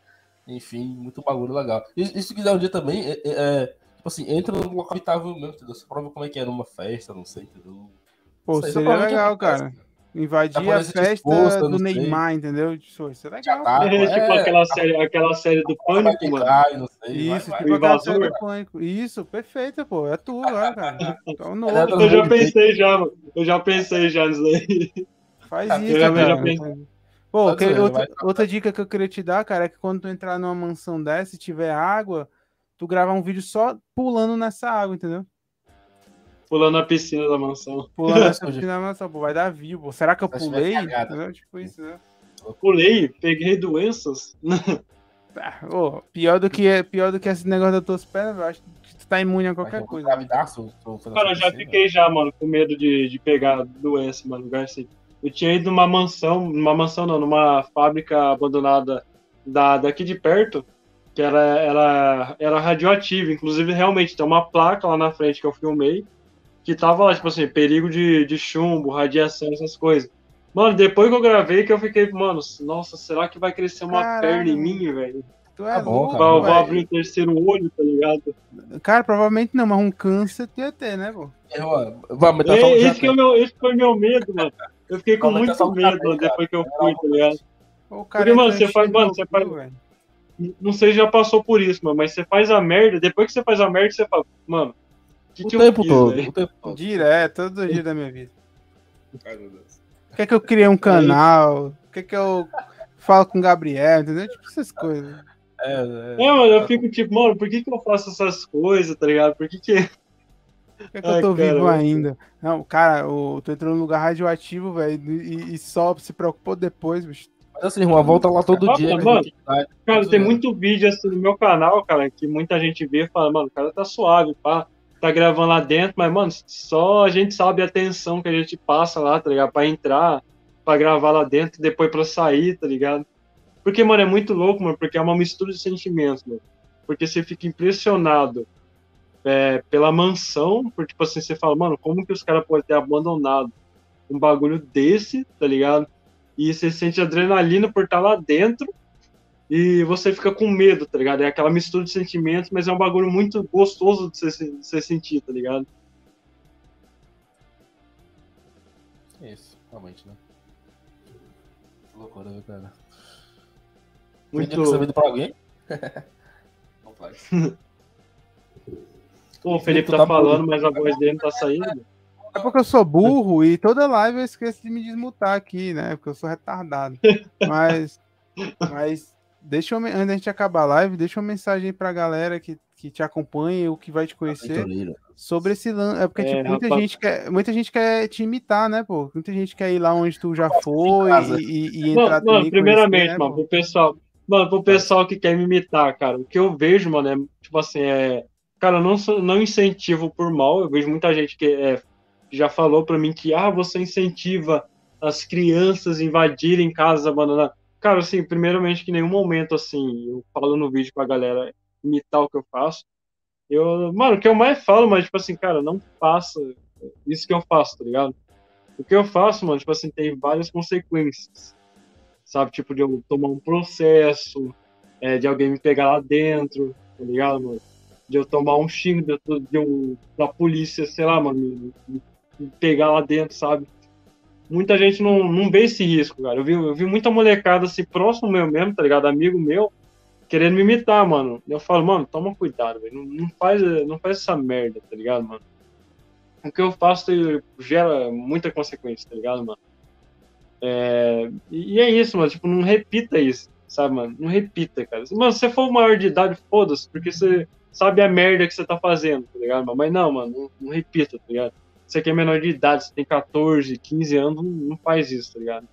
Enfim, muito bagulho legal. E, e se quiser um dia também, é, é Tipo assim, entra no local habitável mesmo, entendeu? Você prova como é que é numa festa, não sei, entendeu? Pô, seria legal, cara. Invadir a festa exposta, do Neymar, sei. entendeu? Isso, isso é legal. Tá, é, tipo é, aquela, série, aquela série do Pânico, mano. Cai, não sei, isso, vai, tipo vai. aquela série do Pânico. Isso, perfeito, pô. É tu, né, cara. Então, novo. Eu já pensei já, mano. Eu já pensei já nisso aí. Faz isso, eu cara. Já pensei. Pô, que, outra, outra dica que eu queria te dar, cara, é que quando tu entrar numa mansão dessa e tiver água, tu gravar um vídeo só pulando nessa água, entendeu? Pulando na piscina da mansão. Pulando na piscina da mansão, pô, vai dar pô. Será que eu pulei? Tipo isso, né? Eu pulei, peguei doenças. Ah, oh, pior do que pior do que esse negócio das tuas pernas, eu acho que tu tá imune a qualquer coisa. Gravidaço, Cara, eu já fiquei já, mano, com medo de, de pegar doença, mano. Garcia. Eu tinha ido numa mansão, numa mansão não, numa fábrica abandonada da, daqui de perto que era, era, era radioativa. Inclusive, realmente, tem uma placa lá na frente que eu filmei, que tava lá, tipo assim, perigo de, de chumbo, radiação, essas coisas. Mano, depois que eu gravei, que eu fiquei, mano, nossa, será que vai crescer uma Caralho. perna em mim, velho? Tu é tá bom, cara, vou, abrir um terceiro olho, tá ligado? Cara, provavelmente não, mas um câncer tu ia ter, né, pô? Eu, vamos, tá é, esse, que é meu, esse foi meu medo, mano. Eu fiquei com muito medo mano, depois que eu fui, tá ligado? Porque, mano, você faz, mano, você faz, não sei se já passou por isso, mano, mas você faz a merda, depois que você faz a merda, você fala, mano, que o que tempo fiz, todo, o tempo todo. Direto, todo dia da minha vida. Ai, meu Deus. Quer que eu criei um canal? Quer que eu falo com o Gabriel, entendeu? Tipo essas coisas. É, é, é mano, eu fico tipo, mano, por que, que eu faço essas coisas, tá ligado? Por que que. Por que, que Ai, eu tô cara, vivo ainda? Não, cara, eu tô entrando num lugar radioativo, velho, e, e só se preocupou depois, bicho. Mas assim, uma volta lá todo Nossa, dia. Mano, cara, tem muito vídeo assim no meu canal, cara, que muita gente vê e fala, mano, o cara tá suave, pá, tá gravando lá dentro, mas, mano, só a gente sabe a tensão que a gente passa lá, tá ligado? Pra entrar, pra gravar lá dentro, depois pra sair, tá ligado? Porque, mano, é muito louco, mano, porque é uma mistura de sentimentos, mano. Porque você fica impressionado é, pela mansão, porque, tipo assim, você fala, mano, como que os caras podem ter abandonado um bagulho desse, tá ligado? e você sente adrenalina por estar lá dentro e você fica com medo, tá ligado? É aquela mistura de sentimentos, mas é um bagulho muito gostoso de você, de você sentir, tá ligado? Isso, realmente, né? Que loucura, viu, cara? Muito. Você vindo pra alguém? Não faz. Pô, o Felipe tá, tá falando, mas a voz dele não tá saindo. É porque eu sou burro e toda live eu esqueço de me desmutar aqui, né? Porque eu sou retardado. Mas, mas deixa uma, antes da gente acabar a live, deixa uma mensagem aí pra galera que, que te acompanha ou que vai te conhecer sobre esse lance. É porque é, tipo, muita, gente quer, muita gente quer te imitar, né, pô? Muita gente quer ir lá onde tu já foi e, e, e entrar mano, mano, Primeiramente, conhecer, né, mano, pro pessoal, mano, pro pessoal que quer me imitar, cara, o que eu vejo, mano, é tipo assim, é. Cara, eu não, não incentivo por mal. Eu vejo muita gente que é, já falou pra mim que, ah, você incentiva as crianças invadirem casas abandonadas. Cara, assim, primeiramente que em nenhum momento, assim, eu falo no vídeo pra galera imitar o que eu faço. Eu, mano, o que eu mais falo, mas, tipo assim, cara, não faça isso que eu faço, tá ligado? O que eu faço, mano, tipo assim, tem várias consequências. Sabe? Tipo, de eu tomar um processo, é, de alguém me pegar lá dentro, tá ligado, mano? De eu tomar um xingo de, de um, da polícia, sei lá, mano, me, me pegar lá dentro, sabe? Muita gente não, não vê esse risco, cara. Eu vi, eu vi muita molecada assim, próximo meu mesmo, tá ligado? Amigo meu, querendo me imitar, mano. Eu falo, mano, toma cuidado, velho. Não, não, faz, não faz essa merda, tá ligado, mano? O que eu faço gera muita consequência, tá ligado, mano? É, e é isso, mano. Tipo, não repita isso, sabe, mano? Não repita, cara. Mano, se você for maior de idade, foda-se, porque você sabe a merda que você tá fazendo, tá ligado? Mano? Mas não, mano, não, não repita, tá ligado? Você que é menor de idade, você tem 14, 15 anos, não faz isso, tá ligado?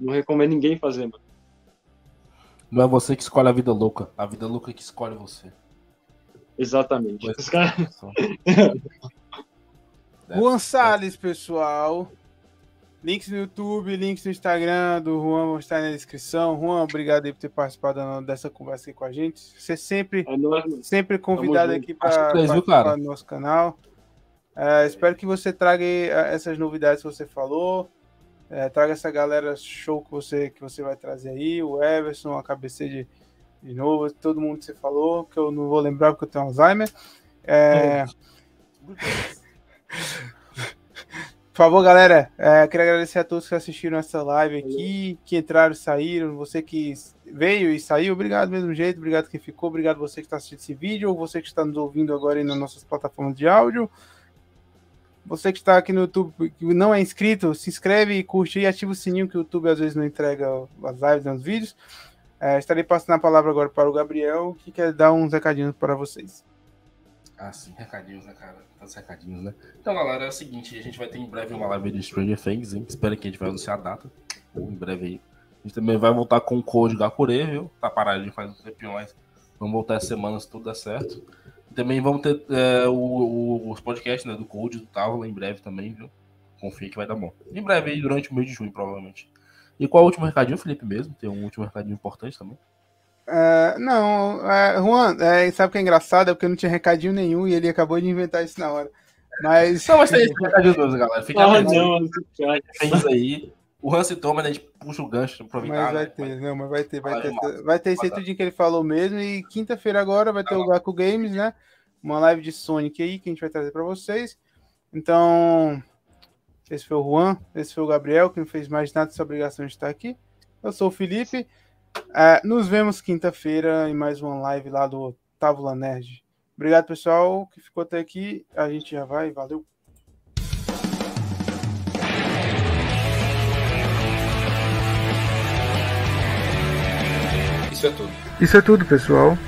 Não recomendo ninguém fazer, mano. Não é você que escolhe a vida louca, a vida louca é que escolhe você. Exatamente. Os caras... Juan Salles, pessoal. Links no YouTube, links no Instagram do Juan vão estar na descrição. Juan, obrigado aí por ter participado dessa conversa aqui com a gente. Você sempre, é sempre convidado aqui para participar do nosso canal. É, espero que você traga é, essas novidades que você falou. É, traga essa galera show que você, que você vai trazer aí. O Everson, a KBC de, de novo, todo mundo que você falou, que eu não vou lembrar porque eu tenho Alzheimer. É... Por favor, galera, é, queria agradecer a todos que assistiram essa live aqui, que entraram e saíram, você que veio e saiu, obrigado do mesmo jeito, obrigado quem ficou, obrigado você que está assistindo esse vídeo, ou você que está nos ouvindo agora aí nas nossas plataformas de áudio. Você que está aqui no YouTube que não é inscrito, se inscreve, curte e ativa o sininho que o YouTube às vezes não entrega as lives nos vídeos. É, estarei passando a palavra agora para o Gabriel, que quer dar uns recadinhos para vocês. Ah, sim, recadinhos, né, cara? Tantos recadinhos, né? Então, galera, é o seguinte, a gente vai ter em breve uma live de Stranger Things, hein? Espero que a gente vai anunciar a data. Em breve aí. A gente também vai voltar com o Code Gakure, viu? Tá parado de faz um tempinho, mas vamos voltar essa semana se tudo der certo. Também vamos ter é, o, o, os podcasts né, do Code, do Távola, em breve também, viu? Confia que vai dar bom. Em breve, aí, durante o mês de junho, provavelmente. E qual é o último recadinho, Felipe, mesmo? Tem um último recadinho importante também? Uh, não, uh, Juan, é, sabe o que é engraçado? É porque não tinha recadinho nenhum e ele acabou de inventar isso na hora. Mas. Não, mas tem esse recadinho galera. Fica ah, não, Fez aí. O Hans toma, né? A gente puxa o gancho aproveitar. Mas vai né? ter, não, mas vai ter, vai ter. Vai ter, vai ter esse tudinho que ele falou mesmo. E quinta-feira agora vai ter o Gaku Games, né? Uma live de Sonic aí que a gente vai trazer para vocês. Então, esse foi o Juan, esse foi o Gabriel, que não fez mais nada dessa obrigação de estar aqui. Eu sou o Felipe. Uh, nos vemos quinta-feira em mais uma live lá do Távola Nerd. Obrigado, pessoal, que ficou até aqui. A gente já vai. Valeu. Isso é tudo. Isso é tudo, pessoal.